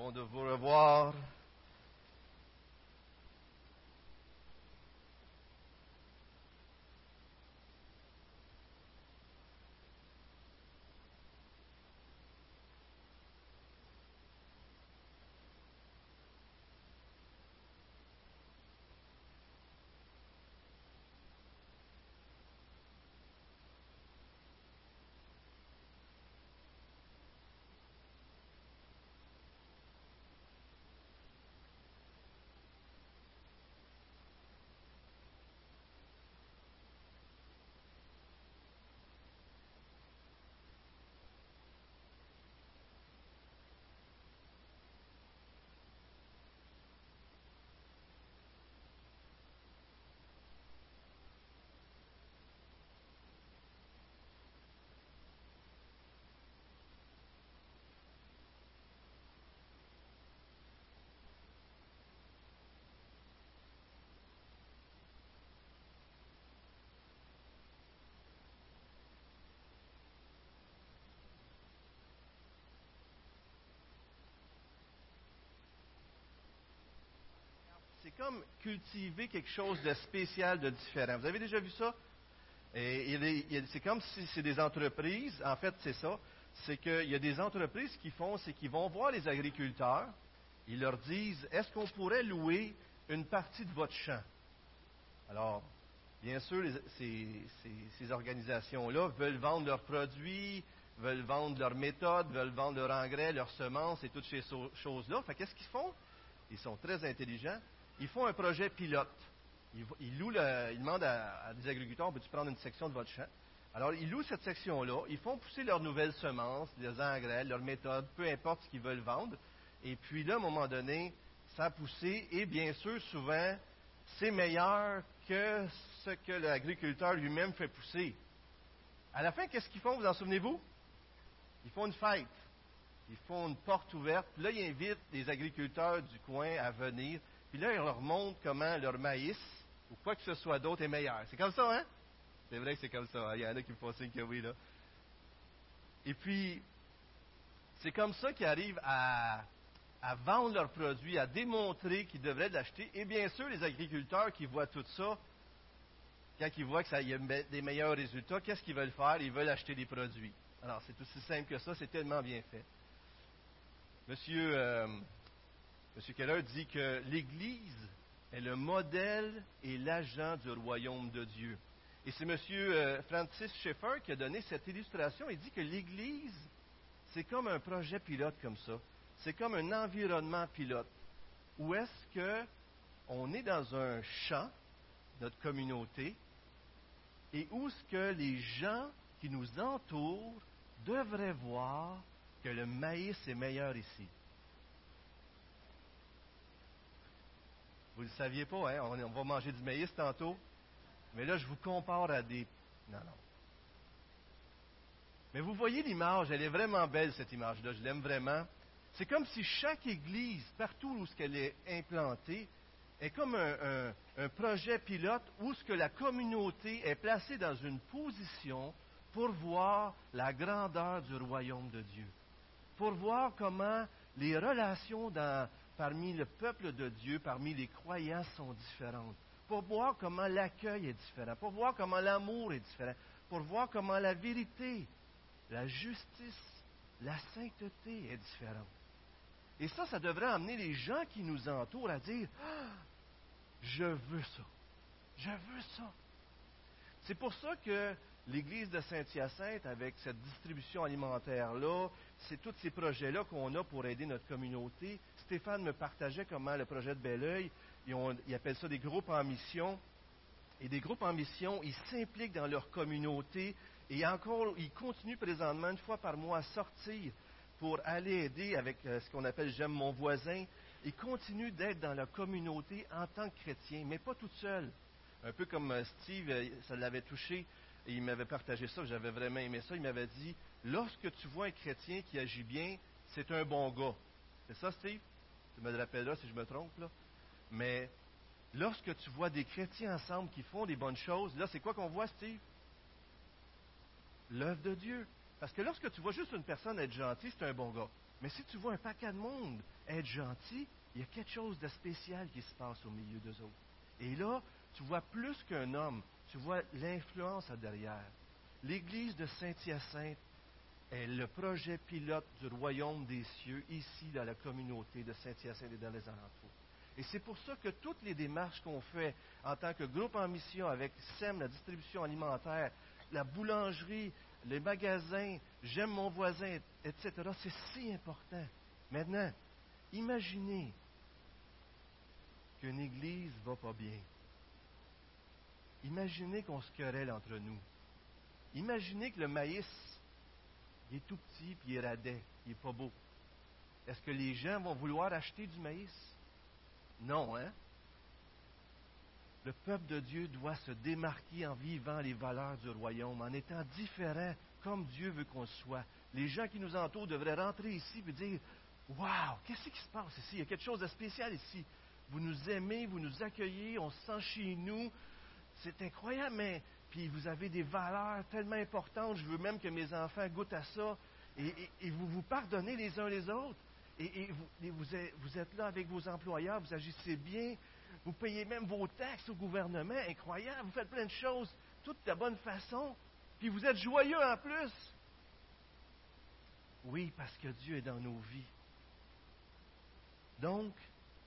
bon de vous revoir. C'est comme cultiver quelque chose de spécial, de différent. Vous avez déjà vu ça? C'est comme si c'est des entreprises. En fait, c'est ça. C'est qu'il y a des entreprises qui font, c'est qu'ils vont voir les agriculteurs. Ils leur disent, est-ce qu'on pourrait louer une partie de votre champ? Alors, bien sûr, ces, ces- organisations-là veulent vendre leurs produits, veulent vendre leurs méthodes, veulent vendre leur engrais, leurs semences et toutes ces choses-là. Fait qu'est-ce qu'ils font? Ils sont très intelligents. Ils font un projet pilote. Ils, louent ils demandent à, des agriculteurs, peux-tu prendre une section de votre champ? Alors, ils louent cette section-là. Ils font pousser leurs nouvelles semences, leurs engrais, leurs méthodes, peu importe ce qu'ils veulent vendre. Et puis là, à un moment donné, ça a poussé. Et bien sûr, souvent, c'est meilleur que ce que l'agriculteur lui-même fait pousser. À la fin, qu'est-ce qu'ils font, vous en souvenez-vous? Ils font une fête. Ils font une porte ouverte. Là, ils invitent les agriculteurs du coin à venir. Puis là, ils leur montrent comment leur maïs, ou quoi que ce soit d'autre, est meilleur. C'est comme ça, hein? C'est vrai que c'est comme ça. hein? Il y en a qui me font signe que oui, là. Et puis, c'est comme ça qu'ils arrivent à, à vendre leurs produits, à démontrer qu'ils devraient l'acheter. Et bien sûr, les agriculteurs qui voient tout ça, quand ils voient que ça y a des meilleurs résultats, qu'est-ce qu'ils veulent faire? Ils veulent acheter des produits. Alors, c'est aussi simple que ça, c'est tellement bien fait. Monsieur, euh, Monsieur Keller dit que l'Église est le modèle et l'agent du royaume de Dieu. Et c'est Monsieur euh, Francis Schaeffer qui a donné cette illustration. Il dit que l'Église, c'est comme un projet pilote comme ça. C'est comme un environnement pilote. Où est-ce que on est dans un champ, notre communauté, et où est-ce que les gens qui nous entourent devraient voir que le maïs est meilleur ici. Vous ne le saviez pas, hein? On, va manger du maïs tantôt. Mais là, je vous compare à des. Non, non. Mais vous voyez l'image, elle est vraiment belle, cette image-là. Je l'aime vraiment. C'est comme si chaque église, partout où elle est implantée, est comme un projet pilote où ce que la communauté est placée dans une position pour voir la grandeur du royaume de Dieu, pour voir comment les relations dans- parmi le peuple de Dieu, parmi les croyants sont différentes, pour voir comment l'accueil est différent, pour voir comment l'amour est différent, pour voir comment la vérité, la justice, la sainteté est différente. Et ça, ça devrait amener les gens qui nous entourent à dire, Ah, je veux ça. Je veux ça. C'est pour ça que l'Église de Saint-Hyacinthe, avec cette distribution alimentaire-là, c'est tous ces projets-là qu'on a pour aider notre communauté. Stéphane me partageait comment le projet de Belleuil, ils, ont- ils appellent ça des groupes en mission. Et des groupes en mission, ils s'impliquent dans leur communauté et encore, ils continuent présentement une fois par mois à sortir pour aller aider avec euh, ce qu'on appelle J'aime mon voisin. Ils continuent d'être dans la communauté en tant que chrétiens, mais pas tout seuls. Un peu comme euh, Steve, euh, ça l'avait touché et il m'avait partagé ça, j'avais vraiment aimé ça. Il m'avait dit Lorsque tu vois un chrétien qui agit bien, c'est un bon gars. C'est ça, Steve? Tu me le rappelleras si je me trompe, là. Mais lorsque tu vois des chrétiens ensemble qui font des bonnes choses, là, c'est quoi qu'on voit, Steve? L'œuvre de Dieu. Parce que lorsque tu vois juste une personne être gentille, c'est un bon gars. Mais si tu vois un paquet de monde être gentil, il y a quelque chose de spécial qui se passe au milieu d'eux autres. Et là, tu vois plus qu'un homme, tu vois l'influence derrière. L'Église de Saint-Hyacinthe est le projet pilote du royaume des cieux ici dans la communauté de Saint-Hyacinthe et dans les alentours. Et c'est pour ça que toutes les démarches qu'on fait en tant que groupe en mission avec SEM, la distribution alimentaire, la boulangerie, les magasins, j'aime mon voisin, etc., c'est si important. Maintenant, imaginez qu'une église va pas bien. Imaginez qu'on se querelle entre nous. Imaginez que le maïs, il est tout petit, puis il est radet, il n'est pas beau. Est-ce que les gens vont vouloir acheter du maïs? Non, hein? Le peuple de Dieu doit se démarquer en vivant les valeurs du royaume, en étant différent comme Dieu veut qu'on soit. Les gens qui nous entourent devraient rentrer ici et dire Waouh, qu'est-ce qui se passe ici? Il y a quelque chose de spécial ici. Vous nous aimez, vous nous accueillez, on se sent chez nous. C'est incroyable, mais puis vous avez des valeurs tellement importantes. Je veux même que mes enfants goûtent à ça. Et, vous vous pardonnez les uns les autres. Et, vous, êtes, là avec vos employeurs, vous agissez bien. Vous payez même vos taxes au gouvernement. Incroyable. Vous faites plein de choses, toutes de la bonne façon. Puis vous êtes joyeux en plus. Oui, parce que Dieu est dans nos vies. Donc,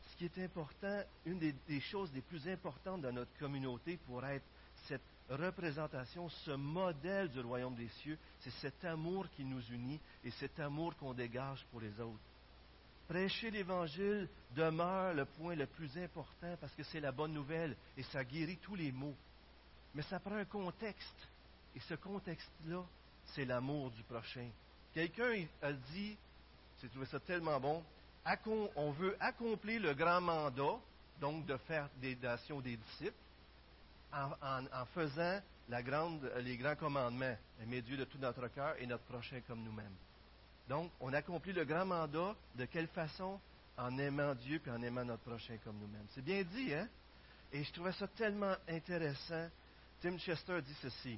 ce qui est important, une des, choses les plus importantes dans notre communauté pour être cette représentation, ce modèle du royaume des cieux, c'est cet amour qui nous unit et cet amour qu'on dégage pour les autres. Prêcher l'Évangile demeure le point le plus important parce que c'est la bonne nouvelle et ça guérit tous les maux. Mais ça prend un contexte. Et ce contexte-là, c'est l'amour du prochain. Quelqu'un a dit, j'ai trouvé ça tellement bon, on veut accomplir le grand mandat, donc de faire des nations des disciples, en, faisant les grands commandements. Aimer Dieu de tout notre cœur et notre prochain comme nous-mêmes. Donc, on accomplit le grand mandat de quelle façon? En aimant Dieu et en aimant notre prochain comme nous-mêmes. C'est bien dit, hein? Et je trouvais ça tellement intéressant. Tim Chester dit ceci.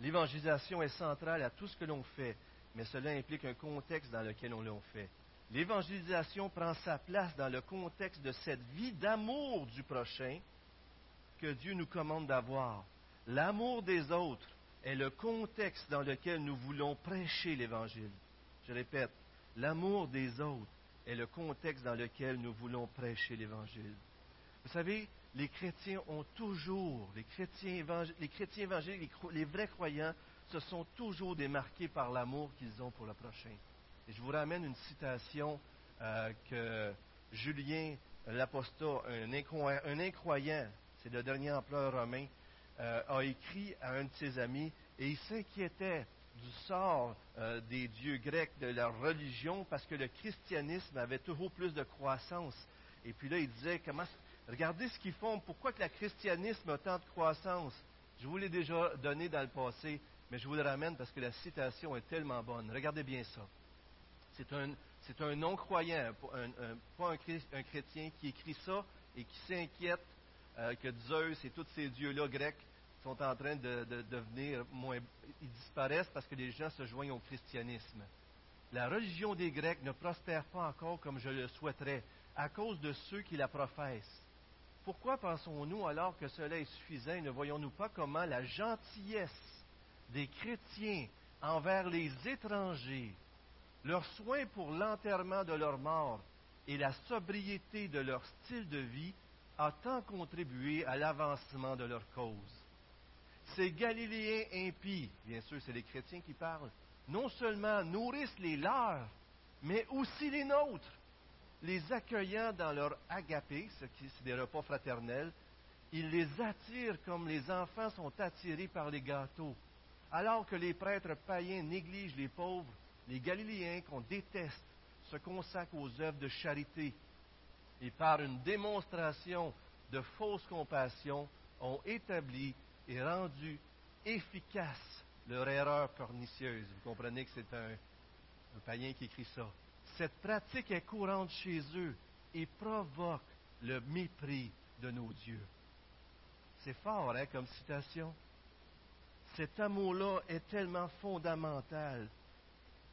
L'évangélisation est centrale à tout ce que l'on fait, mais cela implique un contexte dans lequel on l'a fait. L'évangélisation prend sa place dans le contexte de cette vie d'amour du prochain que Dieu nous commande d'avoir. L'amour des autres est le contexte dans lequel nous voulons prêcher l'Évangile. Je répète, l'amour des autres est le contexte dans lequel nous voulons prêcher l'Évangile. Vous savez, les chrétiens ont toujours, les chrétiens, les chrétiens évangéliques, les vrais croyants, se sont toujours démarqués par l'amour qu'ils ont pour le prochain. Et je vous ramène une citation euh, que Julien l'apostat, un, incroyant, c'est le dernier empereur romain, euh, a écrit à un de ses amis et il s'inquiétait du sort euh, des dieux grecs, de leur religion, parce que le christianisme avait toujours plus de croissance. Et puis là, il disait, comment, regardez ce qu'ils font, pourquoi que le christianisme a tant de croissance? Je vous l'ai déjà donné dans le passé, mais je vous le ramène parce que la citation est tellement bonne. Regardez bien ça. C'est un, non-croyant, pas un, chrétien qui écrit ça et qui s'inquiète euh, que Zeus et tous ces dieux-là grecs sont en train de, devenir moins. Ils disparaissent parce que les gens se joignent au christianisme. La religion des Grecs ne prospère pas encore comme je le souhaiterais à cause de ceux qui la professent. Pourquoi pensons-nous alors que cela est suffisant? Et ne voyons-nous pas comment la gentillesse des chrétiens envers les étrangers leur soin pour l'enterrement de leur mort et la sobriété de leur style de vie a tant contribué à l'avancement de leur cause. Ces Galiléens impies, bien sûr c'est les chrétiens qui parlent, non seulement nourrissent les leurs, mais aussi les nôtres, les accueillant dans leur agapé, ce qui est des repas fraternels, ils les attirent comme les enfants sont attirés par les gâteaux. Alors que les prêtres païens négligent les pauvres, les Galiléens qu'on déteste se consacrent aux œuvres de charité et par une démonstration de fausse compassion ont établi et rendu efficace leur erreur pernicieuse. Vous comprenez que c'est un, païen qui écrit ça. Cette pratique est courante chez eux et provoque le mépris de nos dieux. C'est fort, hein, comme citation? Cet amour-là est tellement fondamental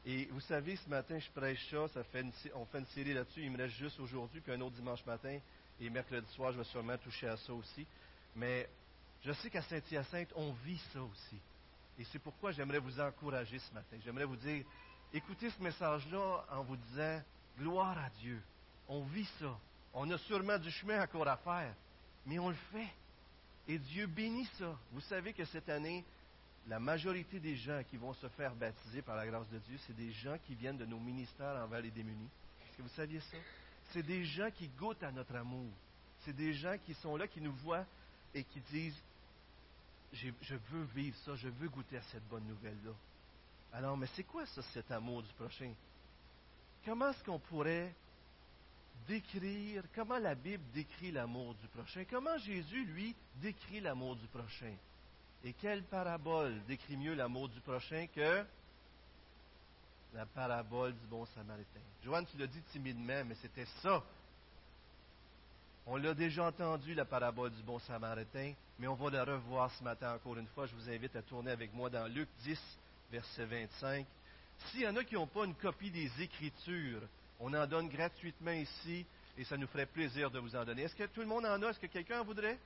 Et vous savez, ce matin, je prêche ça, ça fait on fait une série là-dessus. Il me reste juste aujourd'hui, puis un autre dimanche matin. Et mercredi soir, je vais sûrement toucher à ça aussi. Mais je sais qu'à Saint-Hyacinthe, on vit ça aussi. Et c'est pourquoi j'aimerais vous encourager ce matin. J'aimerais vous dire, écoutez ce message-là en vous disant, gloire à Dieu. On vit ça. On a sûrement du chemin encore à faire, mais on le fait. Et Dieu bénit ça. Vous savez que cette année, la majorité des gens qui vont se faire baptiser par la grâce de Dieu, c'est des gens qui viennent de nos ministères envers les démunis. Est-ce que vous saviez ça? C'est des gens qui goûtent à notre amour. C'est des gens qui sont là, qui nous voient et qui disent, je veux vivre ça, je veux goûter à cette bonne nouvelle-là. Alors, mais c'est quoi ça, cet amour du prochain? Comment est-ce qu'on pourrait décrire, comment la Bible décrit l'amour du prochain? Comment Jésus, lui, décrit l'amour du prochain? Et quelle parabole décrit mieux l'amour du prochain que la parabole du bon samaritain? Joanne, tu l'as dit timidement, mais c'était ça. On l'a déjà entendu, la parabole du bon samaritain, mais on va la revoir ce matin encore une fois. Je vous invite à tourner avec moi dans Luc 10, verset 25. S'il y en a qui n'ont pas une copie des Écritures, on en donne gratuitement ici et ça nous ferait plaisir de vous en donner. Est-ce que tout le monde en a? Est-ce que quelqu'un en voudrait?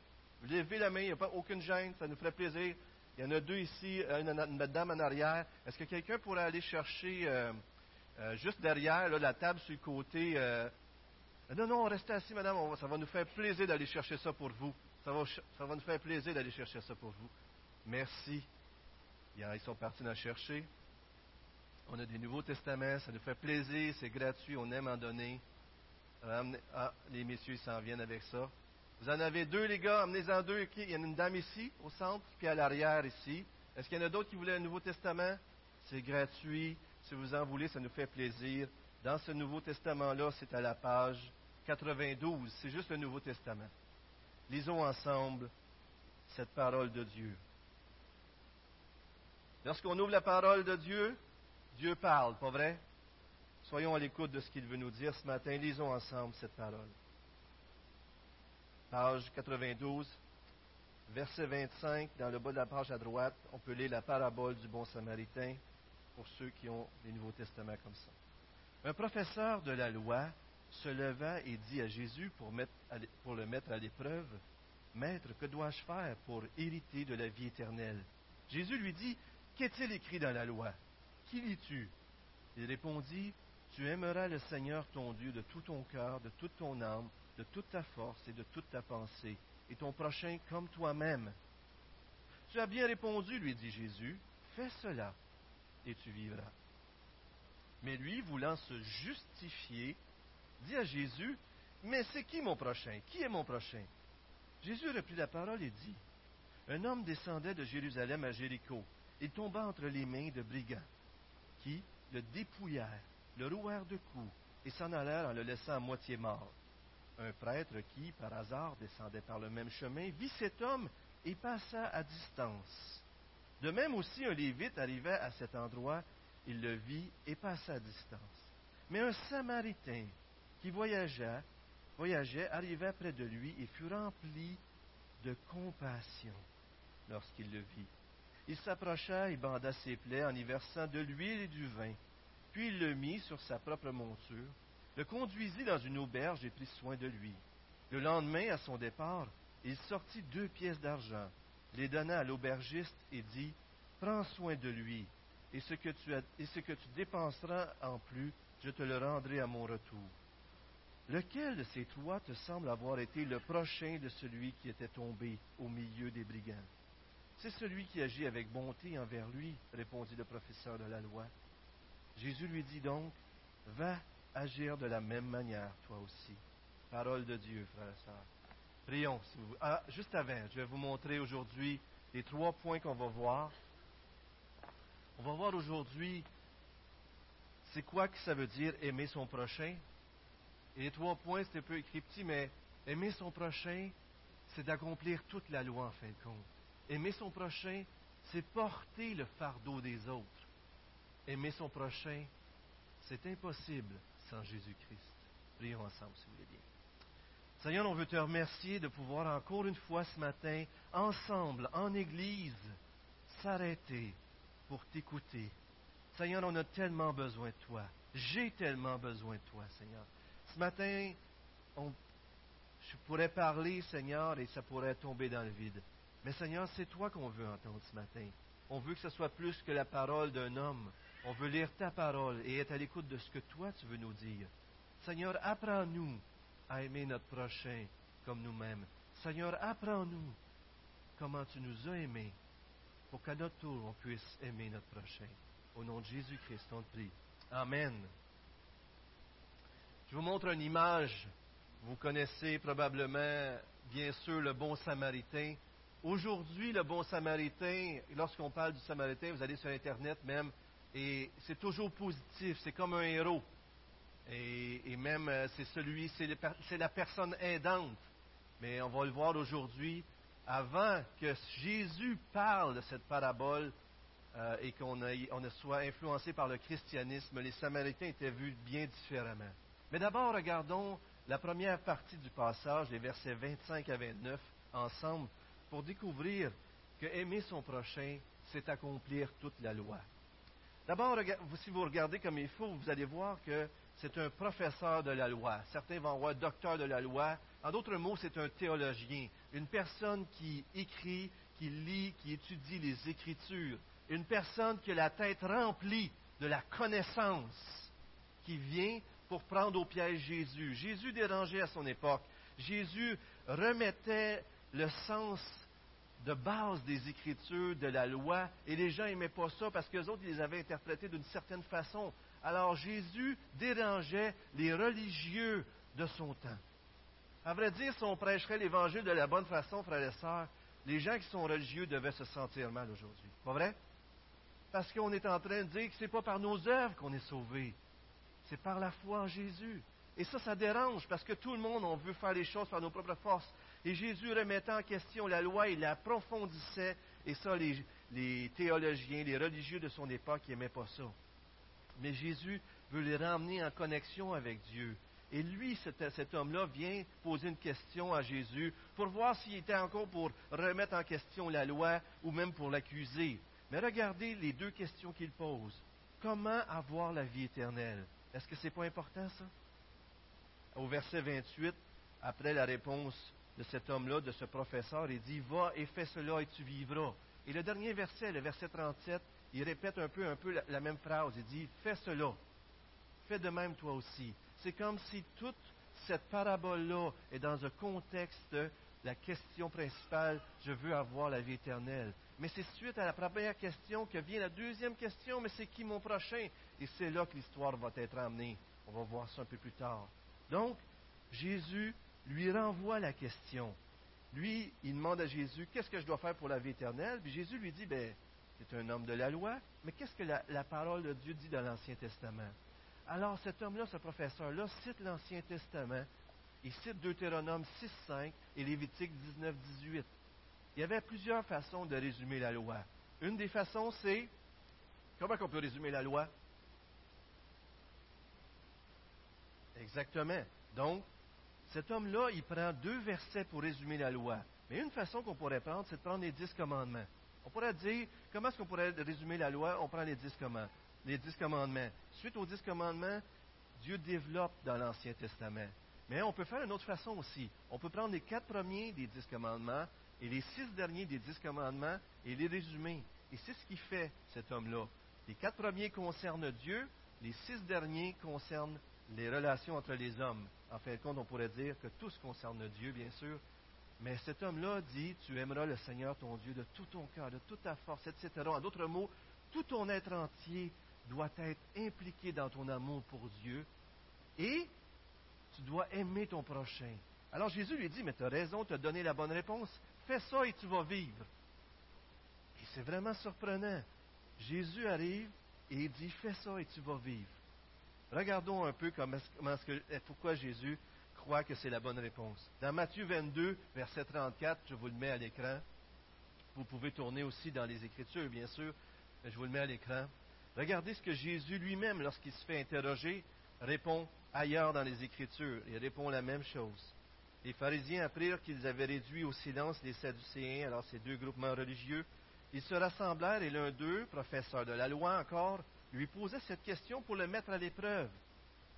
Levez la main, il n'y a pas aucune gêne, ça nous ferait plaisir. Il y en a deux ici, une, dame en arrière. Est-ce que quelqu'un pourrait aller chercher euh, euh, juste derrière la table sur le côté? Euh, non, non, restez assis, madame, ça va nous faire plaisir d'aller chercher ça pour vous. Ça va, ça va nous faire plaisir d'aller chercher ça pour vous. Merci. Ils sont partis la chercher. On a des Nouveaux Testaments, ça nous fait plaisir, c'est gratuit, on aime en donner. Ah, les messieurs s'en viennent avec ça. Vous en avez deux, les gars, amenez-en deux. Il y a une dame ici, au centre, puis à l'arrière, ici. Est-ce qu'il y en a d'autres qui voulaient un Nouveau Testament? C'est gratuit. Si vous en voulez, ça nous fait plaisir. Dans ce Nouveau Testament-là, c'est à la page 92. C'est juste le Nouveau Testament. Lisons ensemble cette parole de Dieu. Lorsqu'on ouvre la parole de Dieu, Dieu parle, pas vrai? Soyons à l'écoute de ce qu'il veut nous dire ce matin. Lisons ensemble cette parole. Page 92, verset 25, dans le bas de la page à droite, on peut lire la parabole du bon samaritain pour ceux qui ont les Nouveaux Testaments comme ça. Un professeur de la loi se leva et dit à Jésus pour, pour le mettre à l'épreuve, Maître, que dois-je faire pour hériter de la vie éternelle? Jésus lui dit, Qu'est-il écrit dans la loi? Qui lis-tu? Il répondit, Tu aimeras le Seigneur ton Dieu de tout ton cœur, de toute ton âme, de toute ta force et de toute ta pensée, et ton prochain comme toi-même. Tu as bien répondu, lui dit Jésus, fais cela, et tu vivras. Mais lui, voulant se justifier, dit à Jésus, Mais c'est qui mon prochain? Qui est mon prochain? Jésus reprit la parole et dit, Un homme descendait de Jérusalem à Jéricho. Il tomba entre les mains de brigands qui le dépouillèrent, le rouèrent de coups et s'en allèrent en le laissant à moitié mort. Un prêtre qui, par hasard, descendait par le même chemin, vit cet homme et passa à distance. De même aussi, un lévite arrivait à cet endroit, il le vit et passa à distance. Mais un samaritain qui voyageait, voyageait arriva près de lui et fut rempli de compassion lorsqu'il le vit. Il s'approcha et banda ses plaies en y versant de l'huile et du vin. Puis il le mit sur sa propre monture, le conduisit dans une auberge et prit soin de lui. Le lendemain, à son départ, il sortit deux pièces d'argent, les donna à l'aubergiste et dit Prends soin de lui, et ce, que tu dépenseras en plus, je te le rendrai à mon retour. Lequel de ces trois te semble avoir été le prochain de celui qui était tombé au milieu des brigands? C'est celui qui agit avec bonté envers lui, répondit le professeur de la loi. Jésus lui dit donc, va agir de la même manière, toi aussi. Parole de Dieu, frère et sœurs. Prions, si vous ah, juste avant, je vais vous montrer aujourd'hui les trois points qu'on va voir. On va voir aujourd'hui c'est quoi que ça veut dire aimer son prochain? Et les trois points, c'est un peu écrit petit, mais aimer son prochain, c'est d'accomplir toute la loi en fin de compte. Aimer son prochain, c'est porter le fardeau des autres. Aimer son prochain, c'est impossible sans Jésus-Christ. Prions ensemble, si vous voulez bien. Seigneur, on veut te remercier de pouvoir encore une fois ce matin, ensemble, en Église, s'arrêter pour t'écouter, Seigneur, on a tellement besoin de toi. J'ai tellement besoin de toi, Seigneur. Ce matin, je pourrais parler, Seigneur, et ça pourrait tomber dans le vide. Mais Seigneur, c'est toi qu'on veut entendre ce matin. On veut que ce soit plus que la parole d'un homme. On veut lire ta parole et être à l'écoute de ce que toi tu veux nous dire. Seigneur, apprends-nous à aimer notre prochain comme nous-mêmes. Seigneur, apprends-nous comment tu nous as aimés pour qu'à notre tour on puisse aimer notre prochain. Au nom de Jésus-Christ, on te prie. Amen. Je vous montre une image. Vous connaissez probablement, bien sûr, le bon samaritain. Aujourd'hui, le bon samaritain, lorsqu'on parle du samaritain, vous allez sur Internet même, et c'est toujours positif, c'est comme un héros. Et, même, euh, c'est celui, c'est la personne aidante. Mais on va le voir aujourd'hui, avant que Jésus parle de cette parabole euh, et qu'on on soit influencé par le christianisme, les Samaritains étaient vus bien différemment. Mais d'abord, regardons la première partie du passage, les versets 25 à 29, ensemble, pour découvrir que aimer son prochain, c'est accomplir toute la loi. D'abord, si vous regardez comme il faut, vous allez voir que c'est un professeur de la loi. Certains vont voir docteur de la loi. En d'autres mots, c'est un théologien, une personne qui écrit, qui lit, qui étudie les Écritures, une personne qui a la tête remplie de la connaissance, qui vient pour prendre au piège Jésus. Jésus dérangeait à son époque. Jésus remettait le sens de base des Écritures, de la loi, et les gens n'aimaient pas ça parce que les autres, les avaient interprétés d'une certaine façon. Alors Jésus dérangeait les religieux de son temps. À vrai dire, si on prêcherait l'Évangile de la bonne façon, frères et sœurs, les gens qui sont religieux devaient se sentir mal aujourd'hui. Pas vrai? Parce qu'on est en train de dire que ce n'est pas par nos œuvres qu'on est sauvé, c'est par la foi en Jésus. Et ça, ça dérange parce que tout le monde, on veut faire les choses par nos propres forces. Et Jésus remettant en question la loi, il l'approfondissait. Et ça, les, théologiens, les religieux de son époque n'aimaient pas ça. Mais Jésus veut les ramener en connexion avec Dieu. Et lui, cet, homme-là, vient poser une question à Jésus pour voir s'il était encore pour remettre en question la loi ou même pour l'accuser. Mais regardez les deux questions qu'il pose. Comment avoir la vie éternelle? Est-ce que ce n'est pas important, ça? Au verset 28, après la réponse de cet homme-là, de ce professeur, il dit, va et fais cela et tu vivras. Et le dernier verset, le verset 37, il répète un peu, un peu la, même phrase. Il dit, fais cela. Fais de même toi aussi. C'est comme si toute cette parabole-là est dans un contexte la question principale, je veux avoir la vie éternelle. Mais c'est suite à la première question que vient la deuxième question, mais c'est qui mon prochain? Et c'est là que l'histoire va être amenée. On va voir ça un peu plus tard. Donc, Jésus lui renvoie la question. Lui, il demande à Jésus, qu'est-ce que je dois faire pour la vie éternelle? Puis Jésus lui dit, ben, es un homme de la loi, mais qu'est-ce que la, parole de Dieu dit dans l'Ancien Testament? Alors cet homme-là, ce professeur-là, cite l'Ancien Testament, il cite Deutéronome 6, 5 et Lévitique 19, 18. Il y avait plusieurs façons de résumer la loi. Une des façons, c'est, comment on peut résumer la loi? Exactement. Donc, cet homme-là, il prend deux versets pour résumer la loi. Mais une façon qu'on pourrait prendre, c'est de prendre les dix commandements. On pourrait dire, comment est-ce qu'on pourrait résumer la loi? On prend les dix commandements. Les dix commandements. Suite aux dix commandements, Dieu développe dans l'Ancien Testament. Mais on peut faire une autre façon aussi. On peut prendre les quatre premiers des dix commandements et les six derniers des dix commandements et les résumer. Et c'est ce qui fait cet homme-là. Les quatre premiers concernent Dieu, les six derniers concernent les relations entre les hommes. En fin de compte, on pourrait dire que tout se concerne Dieu, bien sûr. Mais cet homme-là dit, tu aimeras le Seigneur ton Dieu de tout ton cœur, de toute ta force, etc. En d'autres mots, tout ton être entier doit être impliqué dans ton amour pour Dieu et tu dois aimer ton prochain. Alors Jésus lui dit, mais tu as raison, tu as donné la bonne réponse. Fais ça et tu vas vivre. Et c'est vraiment surprenant. Jésus arrive et il dit, fais ça et tu vas vivre. Regardons un peu comment, eh, pourquoi Jésus croit que c'est la bonne réponse. Dans Matthieu 22, verset 34, je vous le mets à l'écran. Vous pouvez tourner aussi dans les Écritures, bien sûr, mais je vous le mets à l'écran. Regardez ce que Jésus lui-même, lorsqu'il se fait interroger, répond ailleurs dans les Écritures. Il répond la même chose. Les pharisiens apprirent qu'ils avaient réduit au silence les Sadducéens, alors ces deux groupements religieux. Ils se rassemblèrent et l'un d'eux, professeur de la loi encore, lui posait cette question pour le mettre à l'épreuve.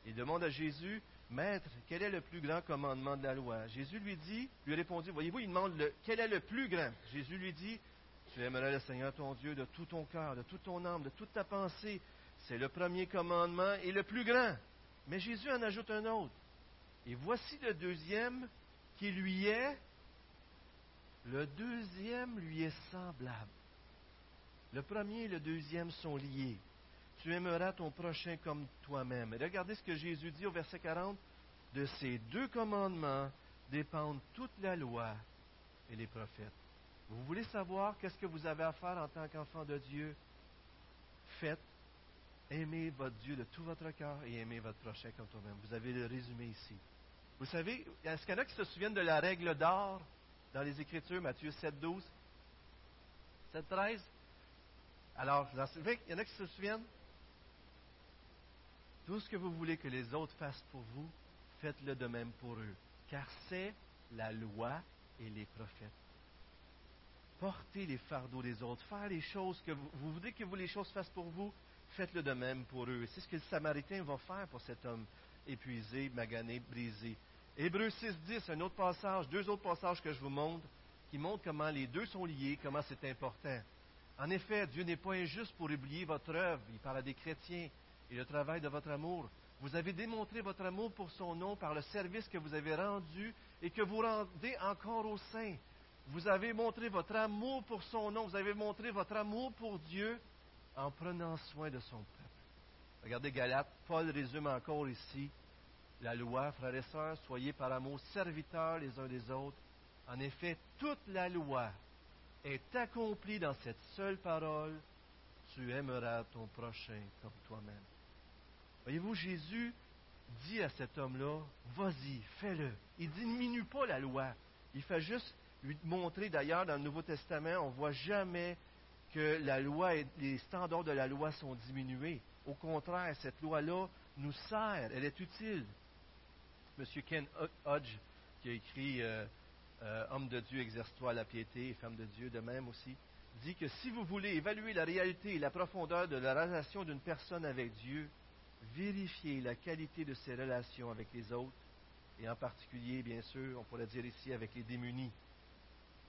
Il demande à Jésus, Maître, quel est le plus grand commandement de la loi Jésus lui dit, lui répondit, voyez-vous, il demande quel est le plus grand Jésus lui dit, tu aimeras le Seigneur ton Dieu de tout ton cœur, de toute ton âme, de toute ta pensée. C'est le premier commandement et le plus grand. Mais Jésus en ajoute un autre. Et voici le deuxième qui lui est, le deuxième lui est semblable. Le premier et le deuxième sont liés. Tu aimeras ton prochain comme toi-même. Regardez ce que Jésus dit au verset 40. De ces deux commandements dépendent toute la loi et les prophètes. Vous voulez savoir qu'est-ce que vous avez à faire en tant qu'enfant de Dieu? Faites, aimez votre Dieu de tout votre cœur et aimez votre prochain comme toi-même. Vous avez le résumé ici. Vous savez, est-ce qu'il y en a qui se souviennent de la règle d'or dans les Écritures, Matthieu 7, 12? 7, 13? Alors, il y en a qui se souviennent? Tout ce que vous voulez que les autres fassent pour vous, faites-le de même pour eux, car c'est la loi et les prophètes. Portez les fardeaux des autres, faire les choses que vous, voudrez que vous les choses fassent pour vous, faites-le de même pour eux. C'est ce que le Samaritain va faire pour cet homme épuisé, magané, brisé. Hébreu 6, 10, un autre passage, deux autres passages que je vous montre, qui montrent comment les deux sont liés, comment c'est important. En effet, Dieu n'est pas injuste pour oublier votre œuvre. Il parle à des chrétiens et le travail de votre amour. Vous avez démontré votre amour pour son nom par le service que vous avez rendu et que vous rendez encore au sein. Vous avez montré votre amour pour son nom, vous avez montré votre amour pour Dieu en prenant soin de son peuple. Regardez Galate, Paul résume encore ici la loi, frères et sœurs, soyez par amour serviteurs les uns des autres. En effet, toute la loi est accomplie dans cette seule parole, tu aimeras ton prochain comme toi-même. Voyez-vous, Jésus dit à cet homme-là, vas-y, fais-le. Il diminue pas la loi. Il fait juste lui montrer, d'ailleurs, dans le Nouveau Testament, on ne voit jamais que la loi et les standards de la loi sont diminués. Au contraire, cette loi-là nous sert, elle est utile. M. Ken Hodge, qui a écrit euh, euh, Homme de Dieu, exerce-toi la piété, et femme de Dieu de même aussi, dit que si vous voulez évaluer la réalité et la profondeur de la relation d'une personne avec Dieu, vérifier la qualité de ses relations avec les autres, et en particulier, bien sûr, on pourrait dire ici avec les démunis.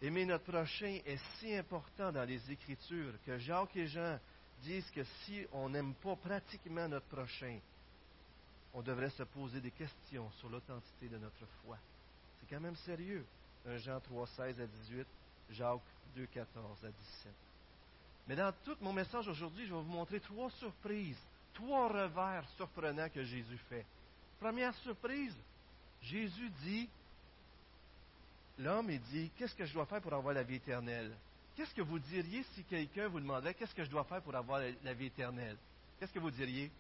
Aimer notre prochain est si important dans les Écritures que Jacques et Jean disent que si on n'aime pas pratiquement notre prochain, on devrait se poser des questions sur l'authenticité de notre foi. C'est quand même sérieux. 1 Jean 3, 16 à 18, Jacques 2, 14 à 17. Mais dans tout mon message aujourd'hui, je vais vous montrer trois surprises trois revers surprenants que Jésus fait. Première surprise, Jésus dit, l'homme, dit, qu'est-ce que je dois faire pour avoir la vie éternelle? Qu'est-ce que vous diriez si quelqu'un vous demandait, qu'est-ce que je dois faire pour avoir la vie éternelle? Qu'est-ce que vous diriez?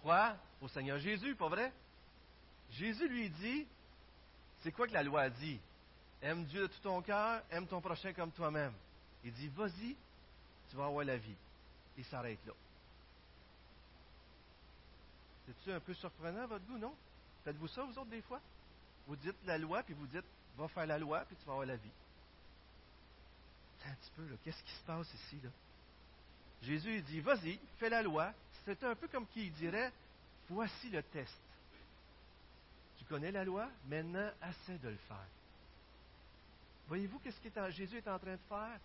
Croire au Seigneur Jésus, pas vrai? Jésus lui dit, c'est quoi que la loi dit? Aime Dieu de tout ton cœur, aime ton prochain comme toi-même. Il dit, vas-y, tu vas avoir la vie. Il s'arrête là. C'est-tu un peu surprenant à votre goût, non? Faites-vous ça, vous autres, des fois? Vous dites la loi, puis vous dites, va faire la loi, puis tu vas avoir la vie. Un petit peu, qu'est-ce qui se passe ici, là? Jésus, dit, vas-y, fais la loi. C'est un peu comme qui dirait, voici le test. Tu connais la loi, maintenant, assez de le faire. Voyez-vous qu'est-ce que Jésus est en train de faire?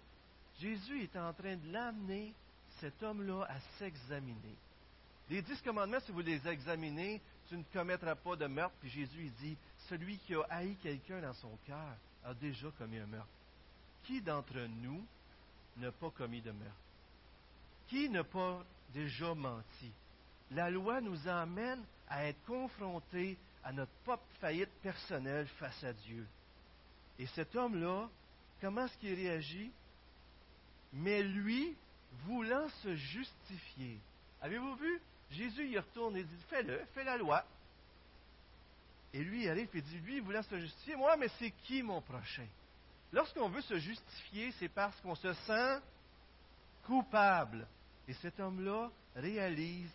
Jésus est en train de l'amener, cet homme-là, à s'examiner. Les dix commandements, si vous les examinez, tu ne commettras pas de meurtre. Puis Jésus il dit, celui qui a haï quelqu'un dans son cœur a déjà commis un meurtre. Qui d'entre nous n'a pas commis de meurtre? Qui n'a pas déjà menti? La loi nous emmène à être confrontés à notre propre faillite personnelle face à Dieu. Et cet homme-là, comment est-ce qu'il réagit? Mais lui, voulant se justifier. Avez-vous vu? Jésus y retourne et dit Fais-le, fais la loi. Et lui, il arrive et dit Lui, il voulait se justifier. Moi, mais c'est qui mon prochain? Lorsqu'on veut se justifier, c'est parce qu'on se sent coupable. Et cet homme-là réalise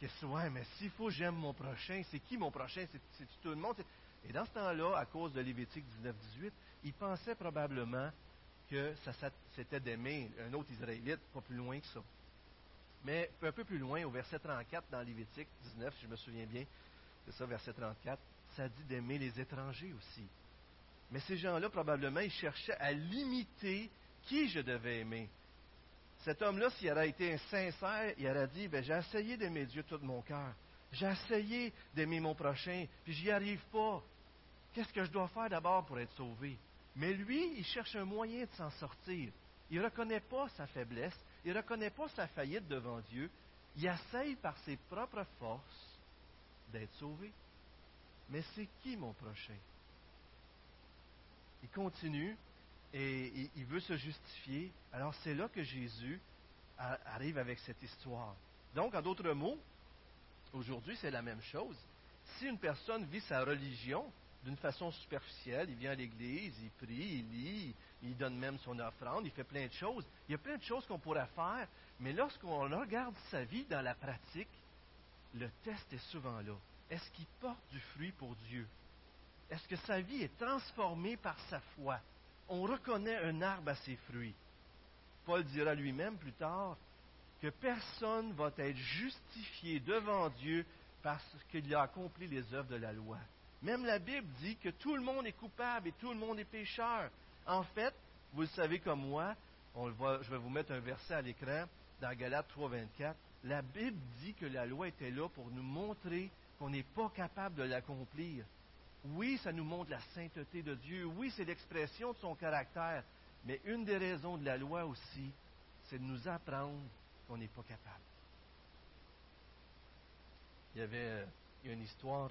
que, ouais, mais s'il faut j'aime mon prochain, c'est qui mon prochain? C'est tout le monde? Et dans ce temps-là, à cause de Lévitique 19-18, il pensait probablement que c'était d'aimer un autre Israélite, pas plus loin que ça. Mais un peu plus loin, au verset 34 dans Lévitique 19, si je me souviens bien, c'est ça, verset 34, ça dit d'aimer les étrangers aussi. Mais ces gens-là, probablement, ils cherchaient à limiter qui je devais aimer. Cet homme-là, s'il aurait été sincère, il aurait dit, ben, j'ai essayé d'aimer Dieu tout mon cœur. J'ai essayé d'aimer mon prochain, puis j'y arrive pas. Qu'est-ce que je dois faire d'abord pour être sauvé? Mais lui, il cherche un moyen de s'en sortir. Il ne reconnaît pas sa faiblesse, il ne reconnaît pas sa faillite devant Dieu. Il essaye par ses propres forces d'être sauvé. Mais c'est qui mon prochain? Il continue et il veut se justifier. Alors c'est là que Jésus arrive avec cette histoire. Donc, en d'autres mots, aujourd'hui c'est la même chose. Si une personne vit sa religion d'une façon superficielle, il vient à l'église, il prie, il lit, il donne même son offrande, il fait plein de choses. Il y a plein de choses qu'on pourrait faire, mais lorsqu'on regarde sa vie dans la pratique, le test est souvent là. Est-ce qu'il porte du fruit pour Dieu? Est-ce que sa vie est transformée par sa foi? On reconnaît un arbre à ses fruits. Paul dira lui-même plus tard que personne va être justifié devant Dieu parce qu'il a accompli les œuvres de la loi. Même la Bible dit que tout le monde est coupable et tout le monde est pécheur. En fait, vous le savez comme moi, je vais vous mettre un verset à l'écran dans Galates 3, 24. La Bible dit que la loi était là pour nous montrer qu'on n'est pas capable de l'accomplir. Oui, ça nous montre la sainteté de Dieu. Oui, c'est l'expression de son caractère. Mais une des raisons de la loi aussi, c'est de nous apprendre qu'on n'est pas capable. Il y avait une histoire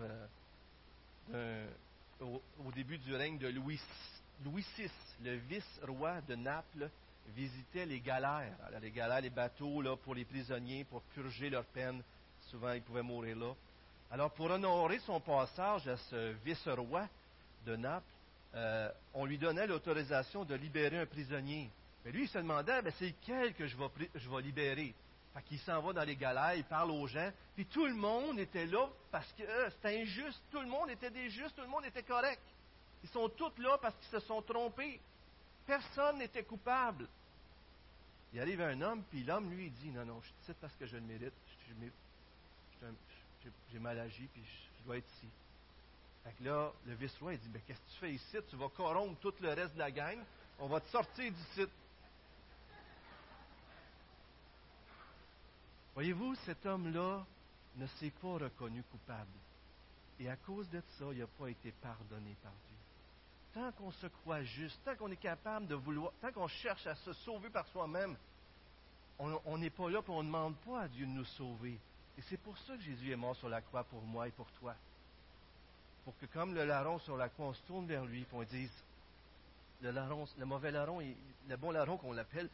euh, au, début du règne de Louis, Louis VI, le vice-roi de Naples, visitait les galères. les galères, les bateaux là, pour les prisonniers, pour purger leur peine. Souvent, ils pouvaient mourir là. Alors, pour honorer son passage à ce vice-roi de Naples, euh, on lui donnait l'autorisation de libérer un prisonnier. Mais lui, il se demandait, c'est lequel que je vais, je vais libérer? Fait qu'il s'en va dans les galères, il parle aux gens, puis tout le monde était là parce que euh, c'était injuste, tout le monde était des justes, tout le monde était correct. Ils sont tous là parce qu'ils se sont trompés. Personne n'était coupable. Il arrive un homme, puis l'homme, lui, il dit, non, non, je suis parce que je le mérite, j'ai mal agi, puis je, dois être ici. Fait que là, le vice-roi, il dit, mais qu'est-ce que tu fais ici? Tu vas corrompre tout le reste de la gang, on va te sortir d'ici. Voyez-vous, cet homme-là ne s'est pas reconnu coupable. Et à cause de ça, il n'a pas été pardonné par Dieu. Tant qu'on se croit juste, tant qu'on est capable de vouloir, tant qu'on cherche à se sauver par soi-même, on n'est pas là pour on ne demande pas à Dieu de nous sauver. Et c'est pour ça que Jésus est mort sur la croix pour moi et pour toi. Pour que comme le larron sur la croix, on se tourne vers lui et on dise, le, larron, le mauvais larron, le bon larron qu'on l'appelle,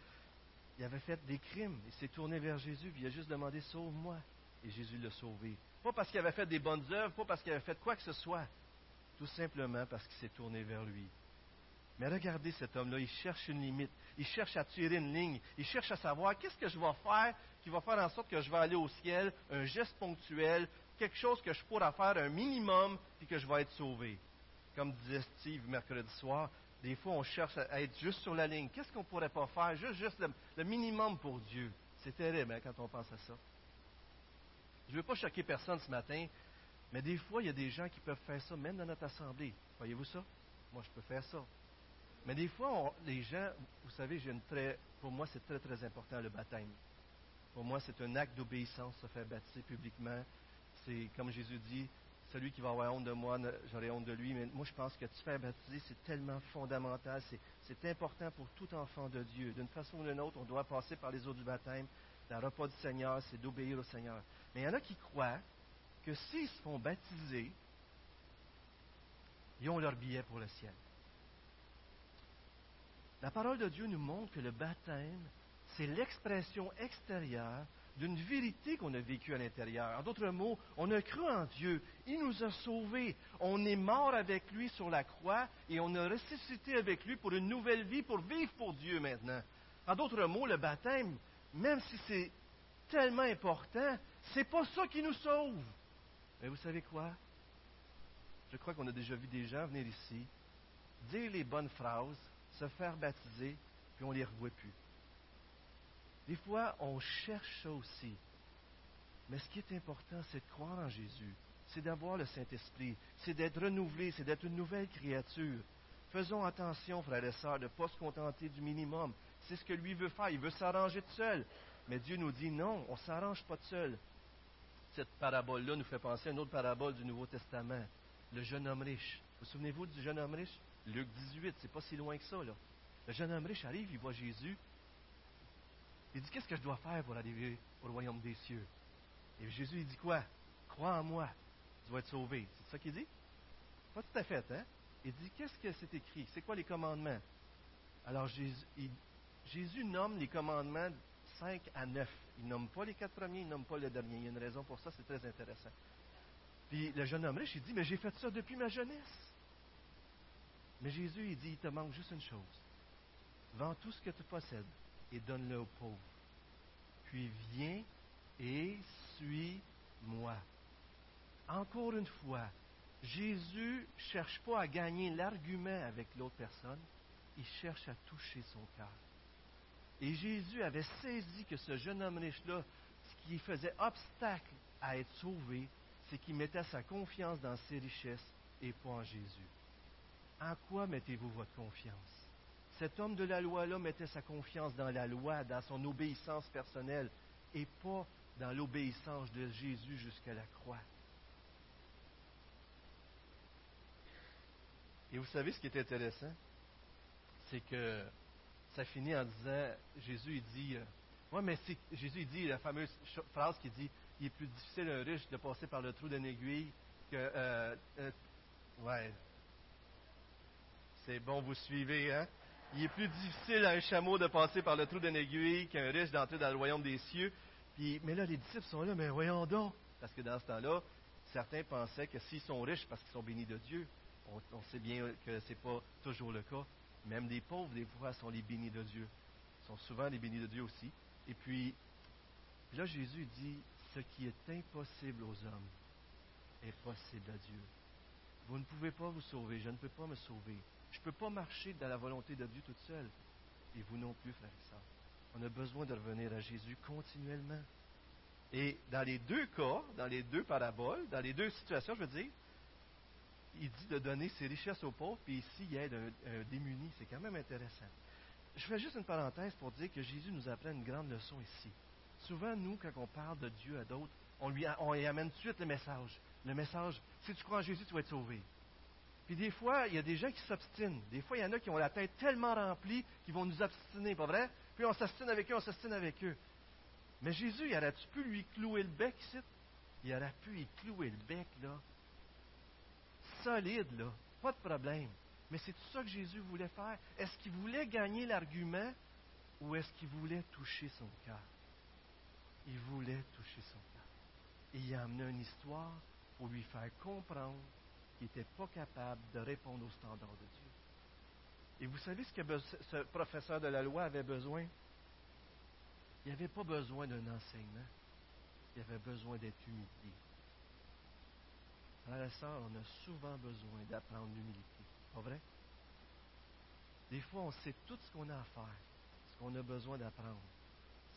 il avait fait des crimes. Il s'est tourné vers Jésus, puis il a juste demandé Sauve-moi. Et Jésus l'a sauvé. Pas parce qu'il avait fait des bonnes œuvres, pas parce qu'il avait fait quoi que ce soit. Tout simplement parce qu'il s'est tourné vers lui. Mais regardez cet homme-là, il cherche une limite, il cherche à tirer une ligne, il cherche à savoir qu'est-ce que je vais faire qui va faire en sorte que je vais aller au ciel, un geste ponctuel, quelque chose que je pourrais faire un minimum, puis que je vais être sauvé. Comme disait Steve mercredi soir, des fois, on cherche à être juste sur la ligne. Qu'est-ce qu'on ne pourrait pas faire? Juste, juste le, minimum pour Dieu. C'est terrible hein, quand on pense à ça. Je ne veux pas choquer personne ce matin, mais des fois, il y a des gens qui peuvent faire ça, même dans notre assemblée. Voyez-vous ça? Moi, je peux faire ça. Mais des fois, les gens, vous savez, j'ai une très, pour moi, c'est très, très important le baptême. Pour moi, c'est un acte d'obéissance, se faire baptiser publiquement. C'est, comme Jésus dit, celui qui va avoir honte de moi, j'aurai honte de lui. Mais moi, je pense que te faire baptiser, c'est tellement fondamental. C'est important pour tout enfant de Dieu. D'une façon ou d'une autre, on doit passer par les eaux du baptême. Le repas du Seigneur, c'est d'obéir au Seigneur. Mais il y en a qui croient que s'ils se font baptiser, ils ont leur billet pour le ciel. La parole de Dieu nous montre que le baptême, c'est l'expression extérieure d'une vérité qu'on a vécue à l'intérieur. En d'autres mots, on a cru en Dieu, il nous a sauvés, on est mort avec lui sur la croix et on a ressuscité avec lui pour une nouvelle vie, pour vivre pour Dieu maintenant. En d'autres mots, le baptême, même si c'est tellement important, c'est pas ça qui nous sauve. Mais vous savez quoi? Je crois qu'on a déjà vu des gens venir ici, dire les bonnes phrases, se faire baptiser, puis on ne les revoit plus. Des fois, on cherche ça aussi. Mais ce qui est important, c'est de croire en Jésus. C'est d'avoir le Saint-Esprit. C'est d'être renouvelé. C'est d'être une nouvelle créature. Faisons attention, frères et sœurs, de ne pas se contenter du minimum. C'est ce que lui veut faire. Il veut s'arranger tout seul. Mais Dieu nous dit non, on ne s'arrange pas tout seul. Cette parabole-là nous fait penser à une autre parabole du Nouveau Testament. Le jeune homme riche. Vous souvenez-vous du jeune homme riche? Luc 18, c'est pas si loin que ça, là. Le jeune homme riche arrive, il voit Jésus. Il dit, qu'est-ce que je dois faire pour arriver au royaume des cieux? Et Jésus, il dit quoi? Crois en moi, tu vas être sauvé. C'est ça qu'il dit? Pas tout à fait, hein? Il dit, qu'est-ce que c'est écrit? C'est quoi les commandements? Alors Jésus, nomme les commandements 5 à 9. Il nomme pas les quatre premiers, il nomme pas le dernier. Il y a une raison pour ça, c'est très intéressant. Puis le jeune homme riche, il dit, mais j'ai fait ça depuis ma jeunesse. Mais Jésus, il dit, il te manque juste une chose. Vends tout ce que tu possèdes et donne-le aux pauvres. Puis viens et suis-moi. Encore une fois, Jésus ne cherche pas à gagner l'argument avec l'autre personne, il cherche à toucher son cœur. Et Jésus avait saisi que ce jeune homme riche-là, ce qui faisait obstacle à être sauvé, c'est qu'il mettait sa confiance dans ses richesses et pas en Jésus. En quoi mettez-vous votre confiance? Cet homme de la loi-là mettait sa confiance dans la loi, dans son obéissance personnelle, et pas dans l'obéissance de Jésus jusqu'à la croix. Et vous savez ce qui est intéressant? C'est que ça finit en disant, Jésus il dit, euh, mais Jésus il dit la fameuse phrase qui dit, il est plus difficile à un riche de passer par le trou d'une aiguille que, euh, euh, ouais, c'est bon, vous suivez, hein? Il est plus difficile à un chameau de passer par le trou d'une aiguille qu'un riche d'entrer dans le royaume des cieux. Puis, mais là, les disciples sont là, mais voyons donc. Parce que dans ce temps-là, certains pensaient que s'ils sont riches parce qu'ils sont bénis de Dieu, on, sait bien que ce n'est pas toujours le cas. Même les pauvres, des fois, sont les bénis de Dieu. Ils sont souvent les bénis de Dieu aussi. Et puis, là, Jésus dit, ce qui est impossible aux hommes est possible à Dieu. Vous ne pouvez pas vous sauver, je ne peux pas me sauver. Je ne peux pas marcher dans la volonté de Dieu toute seule. Et vous non plus, frère et sœurs. On a besoin de revenir à Jésus continuellement. Et dans les deux cas, dans les deux paraboles, dans les deux situations, je veux dire, il dit de donner ses richesses aux pauvres, puis ici, il aide un, démuni. C'est quand même intéressant. Je fais juste une parenthèse pour dire que Jésus nous apprend une grande leçon ici. Souvent, nous, quand on parle de Dieu à d'autres, on lui, on lui amène tout de suite le message. Le message, si tu crois en Jésus, tu vas être sauvé. Puis des fois, il y a des gens qui s'obstinent. Des fois, il y en a qui ont la tête tellement remplie qu'ils vont nous obstiner, pas vrai? Puis on s'obstine avec eux, on s'obstine avec eux. Mais Jésus, il aurait-tu pu lui clouer le bec ici? Il aurait pu y clouer le bec, là. Solide, là. Pas de problème. Mais c'est tout ça que Jésus voulait faire. Est-ce qu'il voulait gagner l'argument ou est-ce qu'il voulait toucher son cœur? Il voulait toucher son cœur. Et il a amené une histoire pour lui faire comprendre qui n'était pas capable de répondre aux standards de Dieu. Et vous savez ce que ce professeur de la loi avait besoin? Il n'avait pas besoin d'un enseignement. Il avait besoin d'être humilié. Frères et sœurs, on a souvent besoin d'apprendre l'humilité. Pas vrai? Des fois, on sait tout ce qu'on a à faire. Ce qu'on a besoin d'apprendre,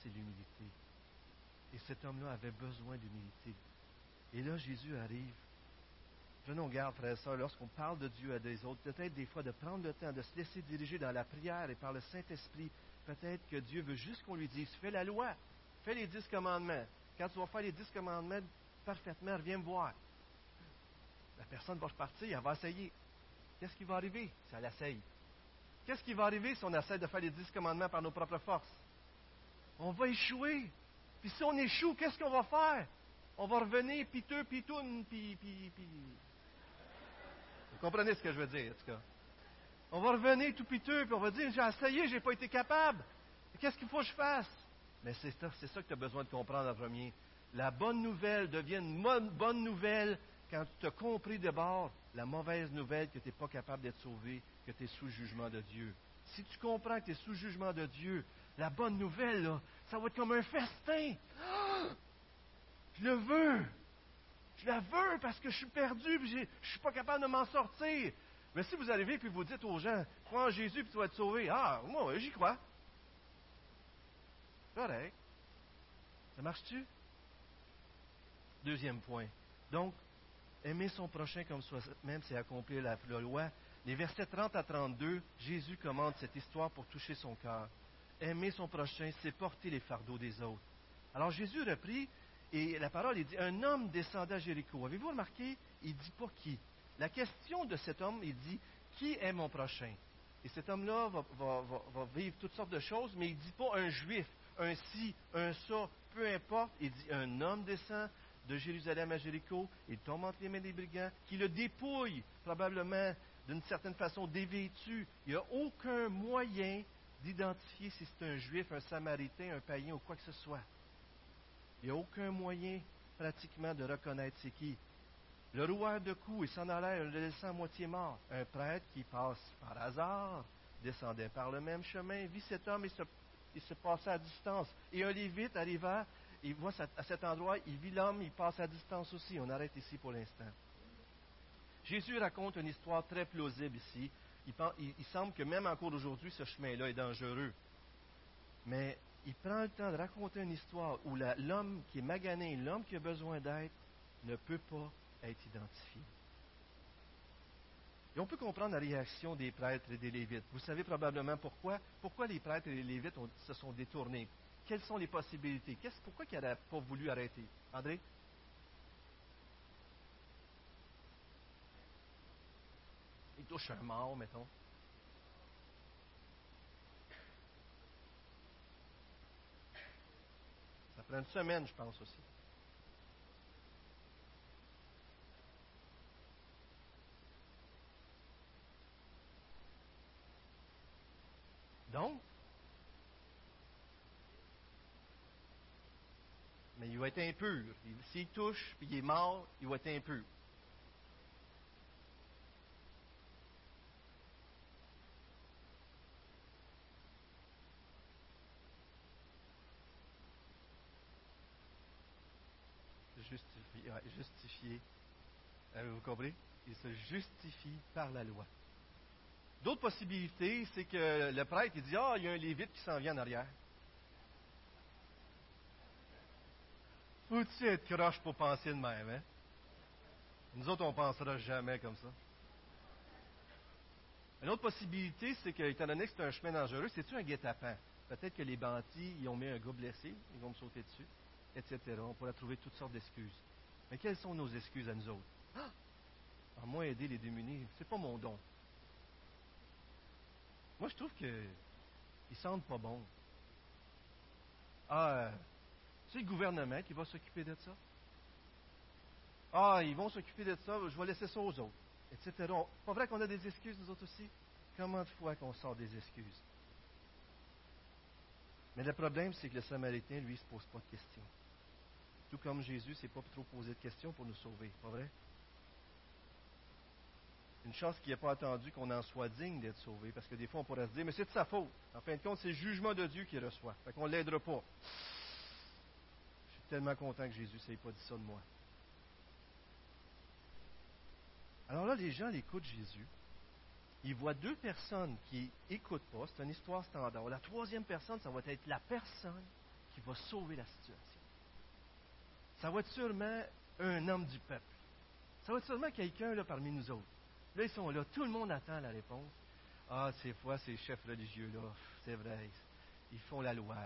c'est l'humilité. Et cet homme-là avait besoin d'humilité. Et là, Jésus arrive Prenons garde, frères et sœurs, lorsqu'on parle de Dieu à des autres, peut-être des fois de prendre le temps de se laisser diriger dans la prière et par le Saint-Esprit. Peut-être que Dieu veut juste qu'on lui dise Fais la loi, fais les dix commandements. Quand tu vas faire les dix commandements parfaitement, reviens voir. La personne va repartir, elle va essayer. Qu'est-ce qui va arriver si elle essaye? Qu'est-ce qui va arriver si on essaie de faire les dix commandements par nos propres forces? On va échouer. Puis si on échoue, qu'est-ce qu'on va faire? On va revenir piteux, pitoune, puis, puis, vous comprenez ce que je veux dire, en tout cas? On va revenir tout piteux, puis on va dire, j'ai essayé, je n'ai pas été capable. Qu'est-ce qu'il faut que je fasse? Mais c'est ça, c'est ça que tu as besoin de comprendre en premier. La bonne nouvelle devient une bonne nouvelle quand tu as compris d'abord la mauvaise nouvelle que tu n'es pas capable d'être sauvé, que tu es sous jugement de Dieu. Si tu comprends que tu es sous jugement de Dieu, la bonne nouvelle, ça va être comme un festin. Je le veux. Je la veux parce que je suis perdu je ne suis pas capable de m'en sortir. Mais si vous arrivez et vous dites aux gens, crois en Jésus et tu vas être sauvé, ah, moi, j'y crois. correct. Ça marche-tu? Deuxième point. Donc, aimer son prochain comme soi-même, c'est accomplir la, loi. Les versets 30 à 32, Jésus commande cette histoire pour toucher son cœur. Aimer son prochain, c'est porter les fardeaux des autres. Alors Jésus reprit, et la parole, il dit, un homme descendait à Jéricho. Avez-vous remarqué? Il dit pas qui? La question de cet homme, il dit, qui est mon prochain? Et cet homme-là va, vivre toutes sortes de choses, mais il ne dit pas un juif, un ci, un ça, peu importe. Il dit, un homme descend de Jérusalem à Jéricho, il tombe entre les mains des brigands, qui le dépouille, probablement d'une certaine façon dévêtu. Il n'y a aucun moyen d'identifier si c'est un juif, un samaritain, un païen ou quoi que ce soit. Il n'y a aucun moyen pratiquement de reconnaître c'est qui. Le roueur de coups, il s'en allait, le laissant à moitié mort. Un prêtre qui passe par hasard, descendait par le même chemin, vit cet homme et se, il se passait à distance. Et un lévite arriva il voit à cet endroit, il vit l'homme, il passe à distance aussi. On arrête ici pour l'instant. Jésus raconte une histoire très plausible ici. Il, semble que même encore aujourd'hui, ce chemin-là est dangereux. Mais il prend le temps de raconter une histoire où l'homme qui est magané, l'homme qui a besoin d'aide, ne peut pas être identifié. Et on peut comprendre la réaction des prêtres et des lévites. Vous savez probablement pourquoi. Pourquoi les prêtres et les lévites se sont détournés? Quelles sont les possibilités? pourquoi il n'aurait pas voulu arrêter? André? Il touche un mort, mettons. Ça prend une semaine, je pense aussi. Donc, mais il va être impur. S'il touche puis il est mort, il va être impur. Justifié. justifié. Avez-vous compris? Il se justifie par la loi. D'autres possibilités, c'est que le prêtre il dit Ah, il y a un lévite qui s'en vient en arrière. Faut-tu être croche pour penser de même, hein? Nous autres, on ne pensera jamais comme ça. Une autre possibilité, c'est que, étant donné que c'est un chemin dangereux, c'est-tu un guet-apens? Peut-être que les bandits, ils ont mis un gars blessé, ils vont me sauter dessus, etc. On pourrait trouver toutes sortes d'excuses. Mais quelles sont nos excuses à nous autres? Ah! À moi, aider les démunis, c'est pas mon don. Moi, je trouve qu'ils sentent pas bon. Ah, c'est le gouvernement qui va s'occuper de ça? Ah, ils vont s'occuper de ça, je vais laisser ça aux autres, etc. Pas vrai qu'on a des excuses, nous autres aussi? Comment de fois qu'on sort des excuses? Mais le problème, c'est que le Samaritain, lui, ne se pose pas de questions. Tout comme Jésus ne s'est pas trop posé de questions pour nous sauver, pas vrai? Une chance qu'il n'ait pas attendu qu'on en soit digne d'être sauvé, parce que des fois, on pourrait se dire, mais c'est de sa faute. En fin de compte, c'est le jugement de Dieu qu'il reçoit. Fait qu'on ne l'aidera pas tellement content que Jésus ne pas dit ça de moi. Alors là, les gens écoutent Jésus. Ils voient deux personnes qui n'écoutent pas. C'est une histoire standard. La troisième personne, ça va être la personne qui va sauver la situation. Ça va être sûrement un homme du peuple. Ça va être sûrement quelqu'un là parmi nous autres. Là, ils sont là. Tout le monde attend la réponse. Ah, ces fois, ces chefs religieux-là, c'est vrai. Ils font la loi.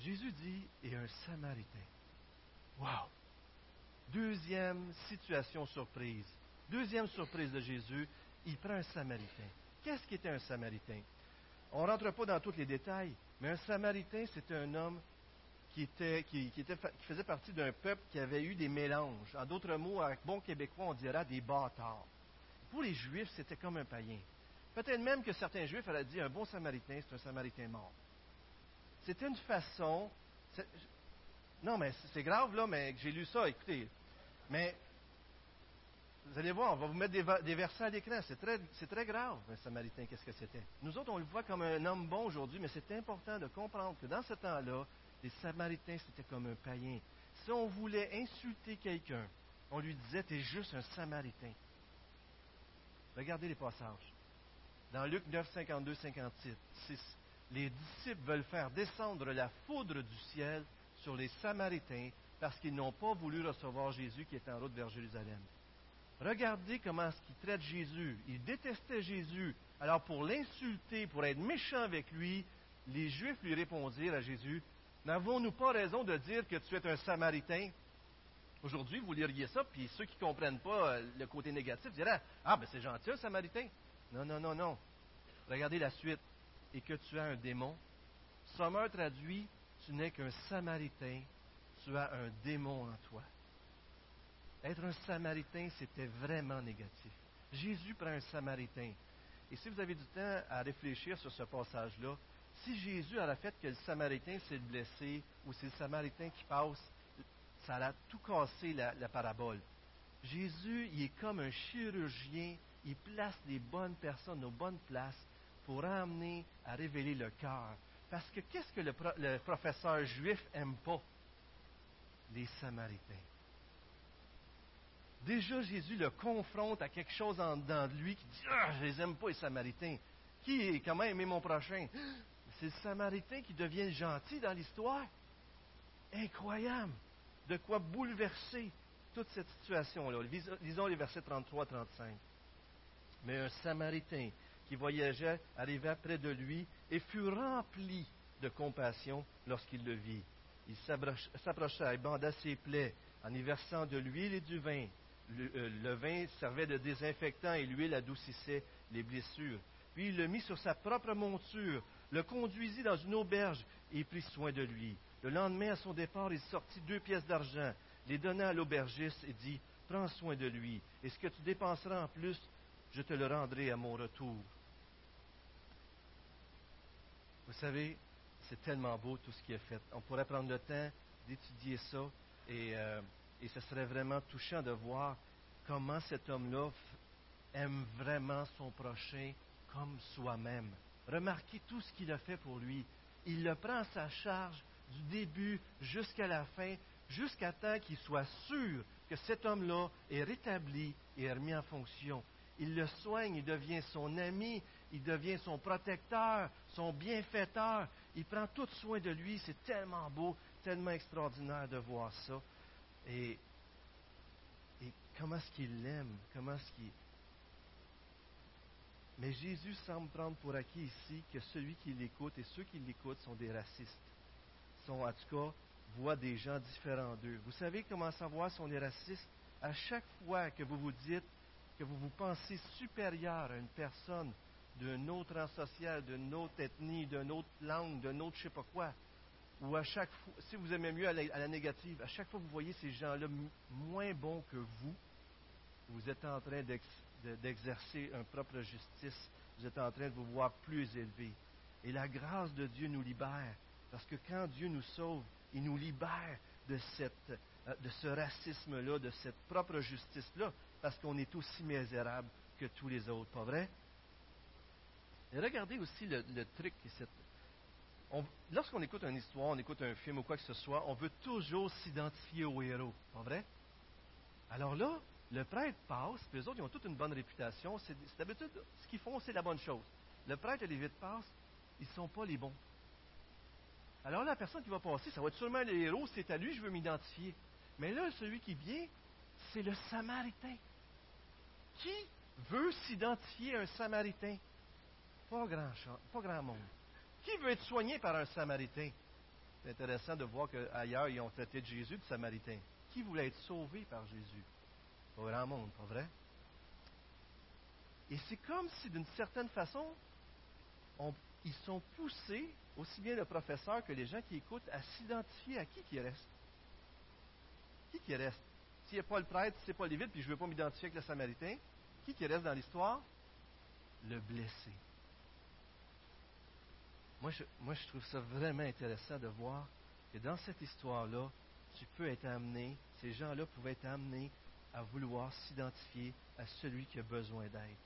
Jésus dit, et un Samaritain. Wow! Deuxième situation surprise. Deuxième surprise de Jésus, il prend un Samaritain. Qu'est-ce qu'était un Samaritain? On ne rentre pas dans tous les détails, mais un Samaritain, c'était un homme qui, était, qui, faisait partie d'un peuple qui avait eu des mélanges. En d'autres mots, avec bon québécois, on dirait des bâtards. Pour les Juifs, c'était comme un païen. Peut-être même que certains Juifs auraient dit un bon Samaritain, c'est un Samaritain mort. C'était une façon. Non, mais c'est grave, là, mais j'ai lu ça, écoutez. Mais vous allez voir, on va vous mettre des, versets à l'écran. C'est très, très grave, un Samaritain, qu'est-ce que c'était? Nous autres, on le voit comme un homme bon aujourd'hui, mais c'est important de comprendre que dans ce temps-là, les Samaritains, c'était comme un païen. Si on voulait insulter quelqu'un, on lui disait, tu es juste un Samaritain. Regardez les passages. Dans Luc 9, 52, 56, les disciples veulent faire descendre la foudre du ciel sur les Samaritains parce qu'ils n'ont pas voulu recevoir Jésus qui est en route vers Jérusalem. Regardez comment est-ce qu'ils traitent Jésus. Ils détestaient Jésus. Alors pour l'insulter, pour être méchants avec lui, les Juifs lui répondirent à Jésus, N'avons-nous pas raison de dire que tu es un Samaritain Aujourd'hui, vous liriez ça, puis ceux qui ne comprennent pas euh, le côté négatif diraient Ah, ben c'est gentil, un Samaritain. Non, non, non, non. Regardez la suite. Et que tu as un démon. Sommeur traduit Tu n'es qu'un Samaritain. Tu as un démon en toi. Être un Samaritain, c'était vraiment négatif. Jésus prend un Samaritain. Et si vous avez du temps à réfléchir sur ce passage-là, si Jésus a fait que le Samaritain s'est blessé, ou c'est le Samaritain qui passe, ça a tout cassé la, la parabole. Jésus, il est comme un chirurgien, il place les bonnes personnes aux bonnes places pour amener à révéler le cœur. Parce que qu'est-ce que le, professeur juif aime pas? Les Samaritains. Déjà, Jésus le confronte à quelque chose en dedans de lui qui dit Ah, je les aime pas, les Samaritains. Qui est comment aimer mon prochain? C'est le Samaritain qui devient gentil dans l'histoire. Incroyable de quoi bouleverser toute cette situation-là. Lisons les versets 33-35. Mais un Samaritain qui voyageait arriva près de lui et fut rempli de compassion lorsqu'il le vit. Il s'approcha et banda ses plaies en y versant de l'huile et du vin. Le, euh, le, vin servait de désinfectant et l'huile adoucissait les blessures. Puis il le mit sur sa propre monture, le conduisit dans une auberge et prit soin de lui. Le lendemain, à son départ, il sortit deux pièces d'argent, les donna à l'aubergiste et dit Prends soin de lui, et ce que tu dépenseras en plus, je te le rendrai à mon retour. Vous savez, c'est tellement beau tout ce qui est fait. On pourrait prendre le temps d'étudier ça, et, euh, et ce serait vraiment touchant de voir comment cet homme-là aime vraiment son prochain comme soi-même. Remarquez tout ce qu'il a fait pour lui. Il le prend à sa charge du début jusqu'à la fin, jusqu'à temps qu'il soit sûr que cet homme-là est rétabli et remis en fonction. Il le soigne, il devient son ami, il devient son protecteur, son bienfaiteur. Il prend tout soin de lui. C'est tellement beau, tellement extraordinaire de voir ça. Et, comment est-ce qu'il l'aime? Comment est-ce qu'il. Mais Jésus semble prendre pour acquis ici que celui qui l'écoute et ceux qui l'écoutent sont des racistes sont, en tout cas, voient des gens différents d'eux. Vous savez comment savoir si on est raciste? À chaque fois que vous vous dites que vous vous pensez supérieur à une personne d'un autre rang social, d'une autre ethnie, d'une autre langue, d'un autre je sais pas quoi, ou à chaque fois, si vous aimez mieux à la, négative, à chaque fois que vous voyez ces gens-là moins bons que vous, vous êtes en train d'exercer une propre justice, vous êtes en train de vous voir plus élevé. Et la grâce de Dieu nous libère parce que quand Dieu nous sauve, il nous libère de, euh, de ce racisme-là, de cette propre justice-là, parce qu'on est aussi misérable que tous les autres, pas vrai? Et regardez aussi le, truc. lorsqu'on écoute une histoire, on écoute un film ou quoi que ce soit, on veut toujours s'identifier au héros, pas vrai? Alors là, le prêtre passe, puis les autres, ils ont toute une bonne réputation. C'est, d'habitude, ce qu'ils font, c'est la bonne chose. Le prêtre et les vides passent, ils ne sont pas les bons. Alors la personne qui va passer, ça va être sûrement le héros, c'est à lui, je veux m'identifier. Mais là, celui qui vient, c'est le Samaritain. Qui veut s'identifier à un Samaritain? Pas grand, pas grand monde. Qui veut être soigné par un Samaritain? C'est intéressant de voir qu'ailleurs, ils ont traité de Jésus de Samaritain. Qui voulait être sauvé par Jésus? Pas grand monde, pas vrai? Et c'est comme si, d'une certaine façon, ils sont poussés aussi bien le professeur que les gens qui écoutent, à s'identifier à qui qui reste. Qui qui reste? S'il n'y a pas le prêtre, si ce n'est pas Lévite, puis je ne veux pas m'identifier avec le Samaritain, qui qui reste dans l'histoire? Le blessé. Moi je, moi, je trouve ça vraiment intéressant de voir que dans cette histoire-là, tu peux être amené, ces gens-là pouvaient être amenés à vouloir s'identifier à celui qui a besoin d'aide.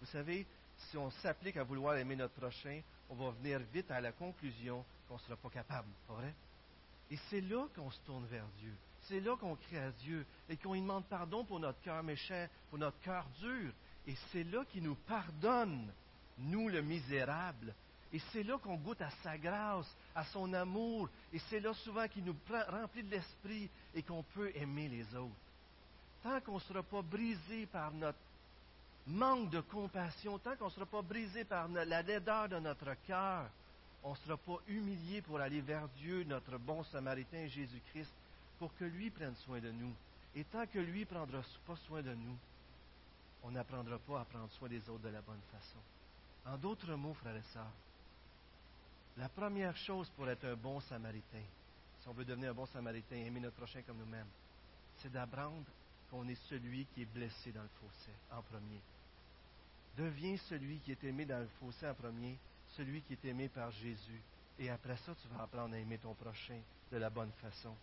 Vous savez, si on s'applique à vouloir aimer notre prochain, on va venir vite à la conclusion qu'on ne sera pas capable, pas vrai? Et c'est là qu'on se tourne vers Dieu. C'est là qu'on crie à Dieu et qu'on lui demande pardon pour notre cœur méchant, pour notre cœur dur. Et c'est là qu'il nous pardonne, nous le misérable. Et c'est là qu'on goûte à sa grâce, à son amour. Et c'est là souvent qu'il nous remplit de l'esprit et qu'on peut aimer les autres. Tant qu'on ne sera pas brisé par notre manque de compassion, tant qu'on ne sera pas brisé par la laideur de notre cœur, on ne sera pas humilié pour aller vers Dieu, notre bon samaritain Jésus-Christ, pour que lui prenne soin de nous. Et tant que lui ne prendra pas soin de nous, on n'apprendra pas à prendre soin des autres de la bonne façon. En d'autres mots, frères et sœurs, la première chose pour être un bon samaritain, si on veut devenir un bon samaritain aimer notre prochain comme nous-mêmes, c'est d'apprendre qu'on est celui qui est blessé dans le fossé en premier. Deviens celui qui est aimé dans le fossé en premier, celui qui est aimé par Jésus. Et après ça, tu vas apprendre à aimer ton prochain de la bonne façon.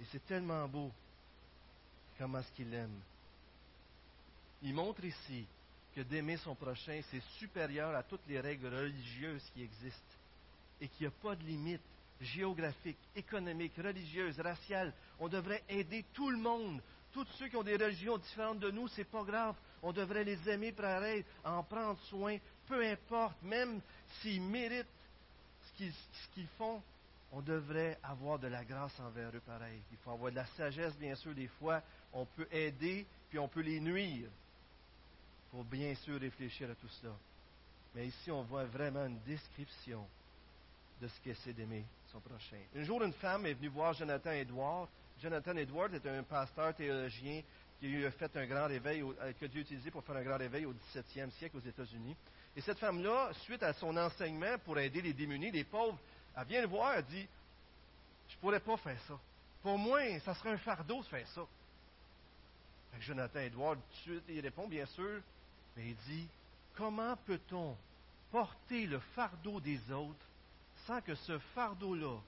Et c'est tellement beau comment est-ce qu'il aime. Il montre ici que d'aimer son prochain, c'est supérieur à toutes les règles religieuses qui existent et qu'il n'y a pas de limite géographique, économique, religieuse, raciale. On devrait aider tout le monde. Tous ceux qui ont des religions différentes de nous, c'est pas grave. On devrait les aimer pareil, en prendre soin, peu importe, même s'ils méritent ce qu'ils font, on devrait avoir de la grâce envers eux pareil. Il faut avoir de la sagesse, bien sûr, des fois. On peut aider, puis on peut les nuire. Il faut bien sûr réfléchir à tout cela. Mais ici, on voit vraiment une description de ce que c'est d'aimer son prochain. Un jour, une femme est venue voir Jonathan Edward. Jonathan Edward est un pasteur théologien qui a fait un grand réveil, euh, que Dieu a utilisé pour faire un grand réveil au 17e siècle aux États-Unis. Et cette femme-là, suite à son enseignement pour aider les démunis, les pauvres, elle vient le voir, elle dit Je ne pourrais pas faire ça. Pour moi, ça serait un fardeau de faire ça. Jonathan Edward, tout de suite, il répond, bien sûr, mais il dit Comment peut-on porter le fardeau des autres sans que ce fardeau-là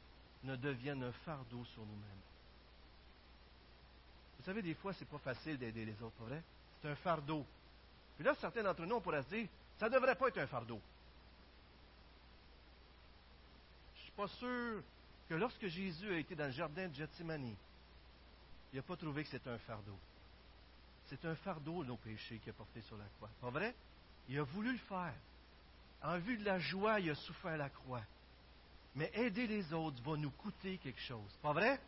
ne devienne un fardeau sur nous-mêmes. Vous savez, des fois, c'est pas facile d'aider les autres, pas vrai? C'est un fardeau. Puis là, certains d'entre nous, on pourrait se dire, ça ne devrait pas être un fardeau. Je ne suis pas sûr que lorsque Jésus a été dans le jardin de Gethsemane, il n'a pas trouvé que c'était un fardeau. C'est un fardeau, nos péchés, qu'il a porté sur la croix. Pas vrai? Il a voulu le faire. En vue de la joie, il a souffert la croix. Mais aider les autres va nous coûter quelque chose. Pas vrai?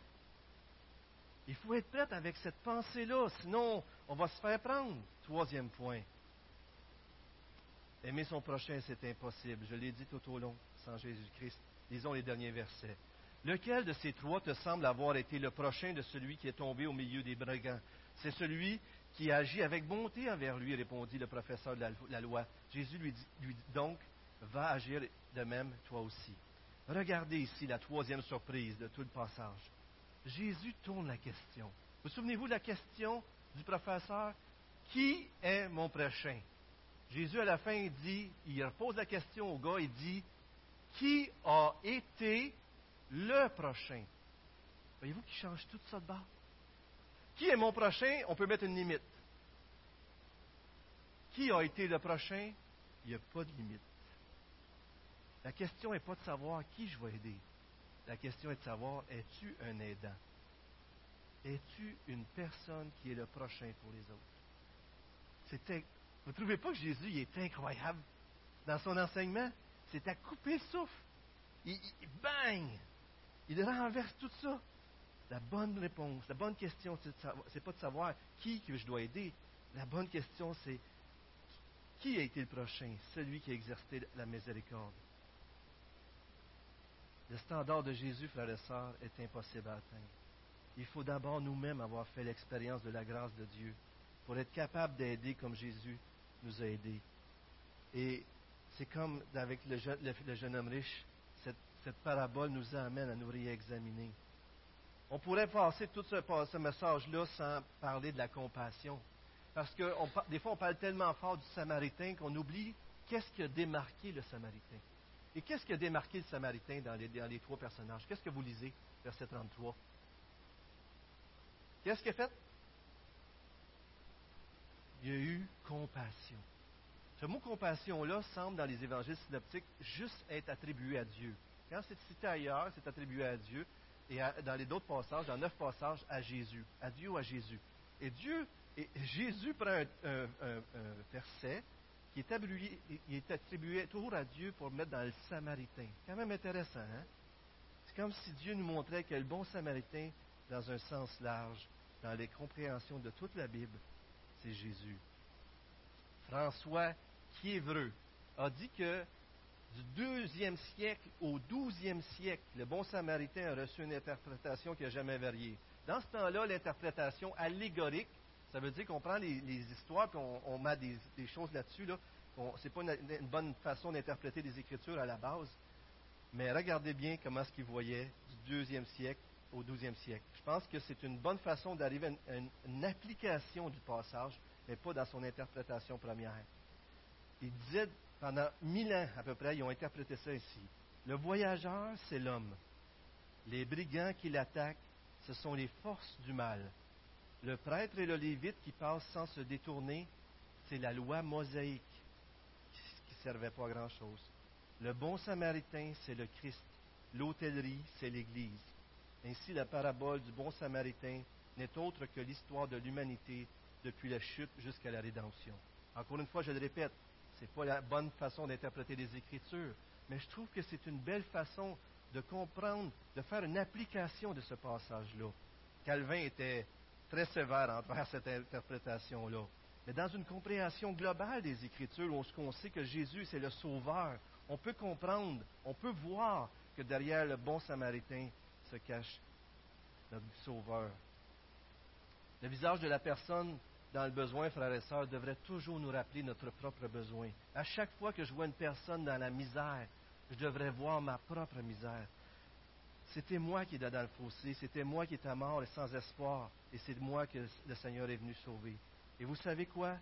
Il faut être prêt avec cette pensée-là, sinon on va se faire prendre. Troisième point. Aimer son prochain, c'est impossible. Je l'ai dit tout au long, sans Jésus-Christ. Lisons les derniers versets. Lequel de ces trois te semble avoir été le prochain de celui qui est tombé au milieu des brigands? C'est celui qui agit avec bonté envers lui, répondit le professeur de la loi. Jésus lui dit, lui donc, va agir de même toi aussi. Regardez ici la troisième surprise de tout le passage. Jésus tourne la question. Vous souvenez-vous de la question du professeur? Qui est mon prochain? Jésus, à la fin, dit, il repose la question au gars, il dit Qui a été le prochain? Voyez-vous qu'il change tout ça de bas Qui est mon prochain? On peut mettre une limite. Qui a été le prochain? Il n'y a pas de limite. La question n'est pas de savoir qui je vais aider. La question est de savoir, es-tu un aidant? Es-tu une personne qui est le prochain pour les autres? vous ne trouvez pas que Jésus est incroyable dans son enseignement? C'est à couper le souffle. Il, il, bang! Il renverse tout ça. La bonne réponse, la bonne question, ce n'est pas de savoir qui je dois aider. La bonne question, c'est qui a été le prochain? Celui qui a exercé la miséricorde. Le standard de Jésus, frères et sœurs, est impossible à atteindre. Il faut d'abord nous-mêmes avoir fait l'expérience de la grâce de Dieu pour être capable d'aider comme Jésus nous a aidés. Et c'est comme avec le jeune, homme riche, cette, parabole nous amène à nous réexaminer. On pourrait passer tout ce, ce message-là sans parler de la compassion. Parce que des fois, on parle tellement fort du Samaritain qu'on oublie qu'est-ce qui a démarqué le Samaritain. Et qu'est-ce qui a démarqué le Samaritain dans les, trois personnages? Qu'est-ce que vous lisez, verset 33? Qu'est-ce qu'il a fait? Il y a eu compassion. Ce mot compassion-là semble dans les évangiles synoptiques juste être attribué à Dieu. Quand c'est cité ailleurs, c'est attribué à Dieu. Et dans les autres passages, dans neuf passages, à Jésus. À Dieu ou à Jésus. Et Dieu, et Jésus prend un verset qui est attribué, il est attribué toujours à Dieu pour mettre dans le Samaritain. Quand même intéressant, hein? C'est comme si Dieu nous montrait que le bon Samaritain, dans un sens large, dans les compréhensions de toute la Bible, c'est Jésus. François Quiévreux a dit que du deuxième siècle au douzième siècle, le bon samaritain a reçu une interprétation qui n'a jamais varié. Dans ce temps-là, l'interprétation allégorique, ça veut dire qu'on prend les, histoires et on, met des, choses là-dessus. Là. Ce n'est pas une, bonne façon d'interpréter les Écritures à la base. Mais regardez bien comment ce qu'il voyait du deuxième siècle au douzième siècle. Je pense que c'est une bonne façon d'arriver à une application du passage, mais pas dans son interprétation première. Il disait pendant mille ans à peu près, ils ont interprété ça ici. Le voyageur, c'est l'homme. Les brigands qui l'attaquent, ce sont les forces du mal. Le prêtre et le lévite qui passent sans se détourner, c'est la loi mosaïque qui ne servait pas à grand-chose. Le bon samaritain, c'est le Christ. L'hôtellerie, c'est l'Église. Ainsi, la parabole du bon samaritain n'est autre que l'histoire de l'humanité depuis la chute jusqu'à la rédemption. Encore une fois, je le répète, ce n'est pas la bonne façon d'interpréter les Écritures, mais je trouve que c'est une belle façon de comprendre, de faire une application de ce passage-là. Calvin était très sévère envers cette interprétation-là. Mais dans une compréhension globale des Écritures, où on sait que Jésus, c'est le Sauveur, on peut comprendre, on peut voir que derrière le bon Samaritain se cache notre Sauveur. Le visage de la personne dans le besoin, frères et sœurs, devrait toujours nous rappeler notre propre besoin. À chaque fois que je vois une personne dans la misère, je devrais voir ma propre misère. C'était moi qui étais dans le fossé, c'était moi qui étais mort et sans espoir, et c'est moi que le Seigneur est venu sauver. Et vous savez quoi?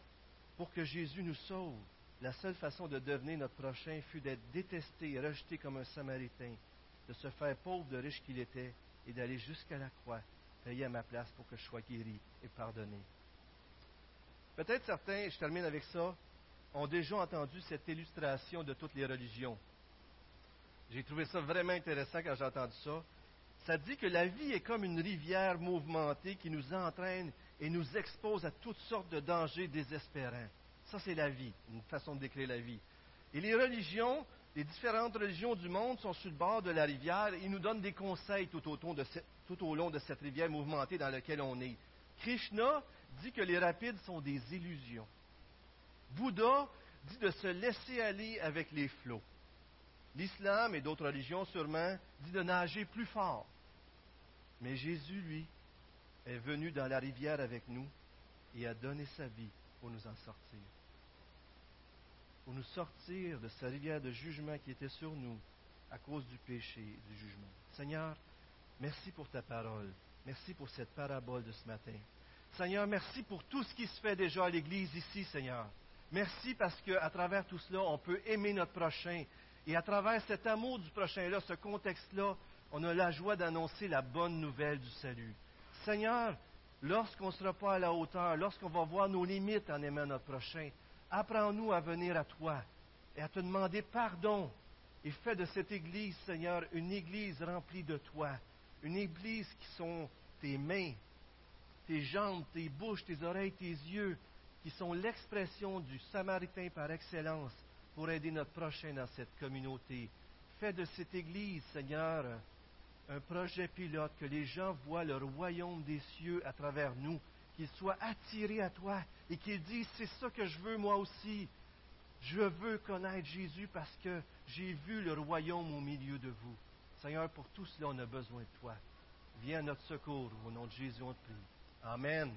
Pour que Jésus nous sauve, la seule façon de devenir notre prochain fut d'être détesté et rejeté comme un Samaritain, de se faire pauvre de riche qu'il était et d'aller jusqu'à la croix, payer à ma place pour que je sois guéri et pardonné. Peut-être certains, je termine avec ça, ont déjà entendu cette illustration de toutes les religions. J'ai trouvé ça vraiment intéressant quand j'ai entendu ça. Ça dit que la vie est comme une rivière mouvementée qui nous entraîne et nous expose à toutes sortes de dangers désespérants. Ça, c'est la vie, une façon de décrire la vie. Et les religions, les différentes religions du monde sont sur le bord de la rivière et nous donnent des conseils tout au, tout au long de cette rivière mouvementée dans laquelle on est. Krishna dit que les rapides sont des illusions. Bouddha dit de se laisser aller avec les flots. L'islam et d'autres religions sûrement dit de nager plus fort. Mais Jésus, lui, est venu dans la rivière avec nous et a donné sa vie pour nous en sortir. Pour nous sortir de cette rivière de jugement qui était sur nous à cause du péché et du jugement. Seigneur, merci pour ta parole. Merci pour cette parabole de ce matin. Seigneur, merci pour tout ce qui se fait déjà à l'Église ici, Seigneur. Merci parce qu'à travers tout cela, on peut aimer notre prochain. Et à travers cet amour du prochain-là, ce contexte-là, on a la joie d'annoncer la bonne nouvelle du salut. Seigneur, lorsqu'on ne sera pas à la hauteur, lorsqu'on va voir nos limites en aimant notre prochain, apprends-nous à venir à toi et à te demander pardon. Et fais de cette Église, Seigneur, une Église remplie de toi, une Église qui sont tes mains, tes jambes, tes bouches, tes oreilles, tes yeux, qui sont l'expression du Samaritain par excellence pour aider notre prochain dans cette communauté. Fais de cette Église, Seigneur, un projet pilote, que les gens voient le royaume des cieux à travers nous, qu'ils soient attirés à toi et qu'ils disent, c'est ça que je veux moi aussi. Je veux connaître Jésus parce que j'ai vu le royaume au milieu de vous. Seigneur, pour tout cela, on a besoin de toi. Viens à notre secours. Au nom de Jésus, on te prie. Amen.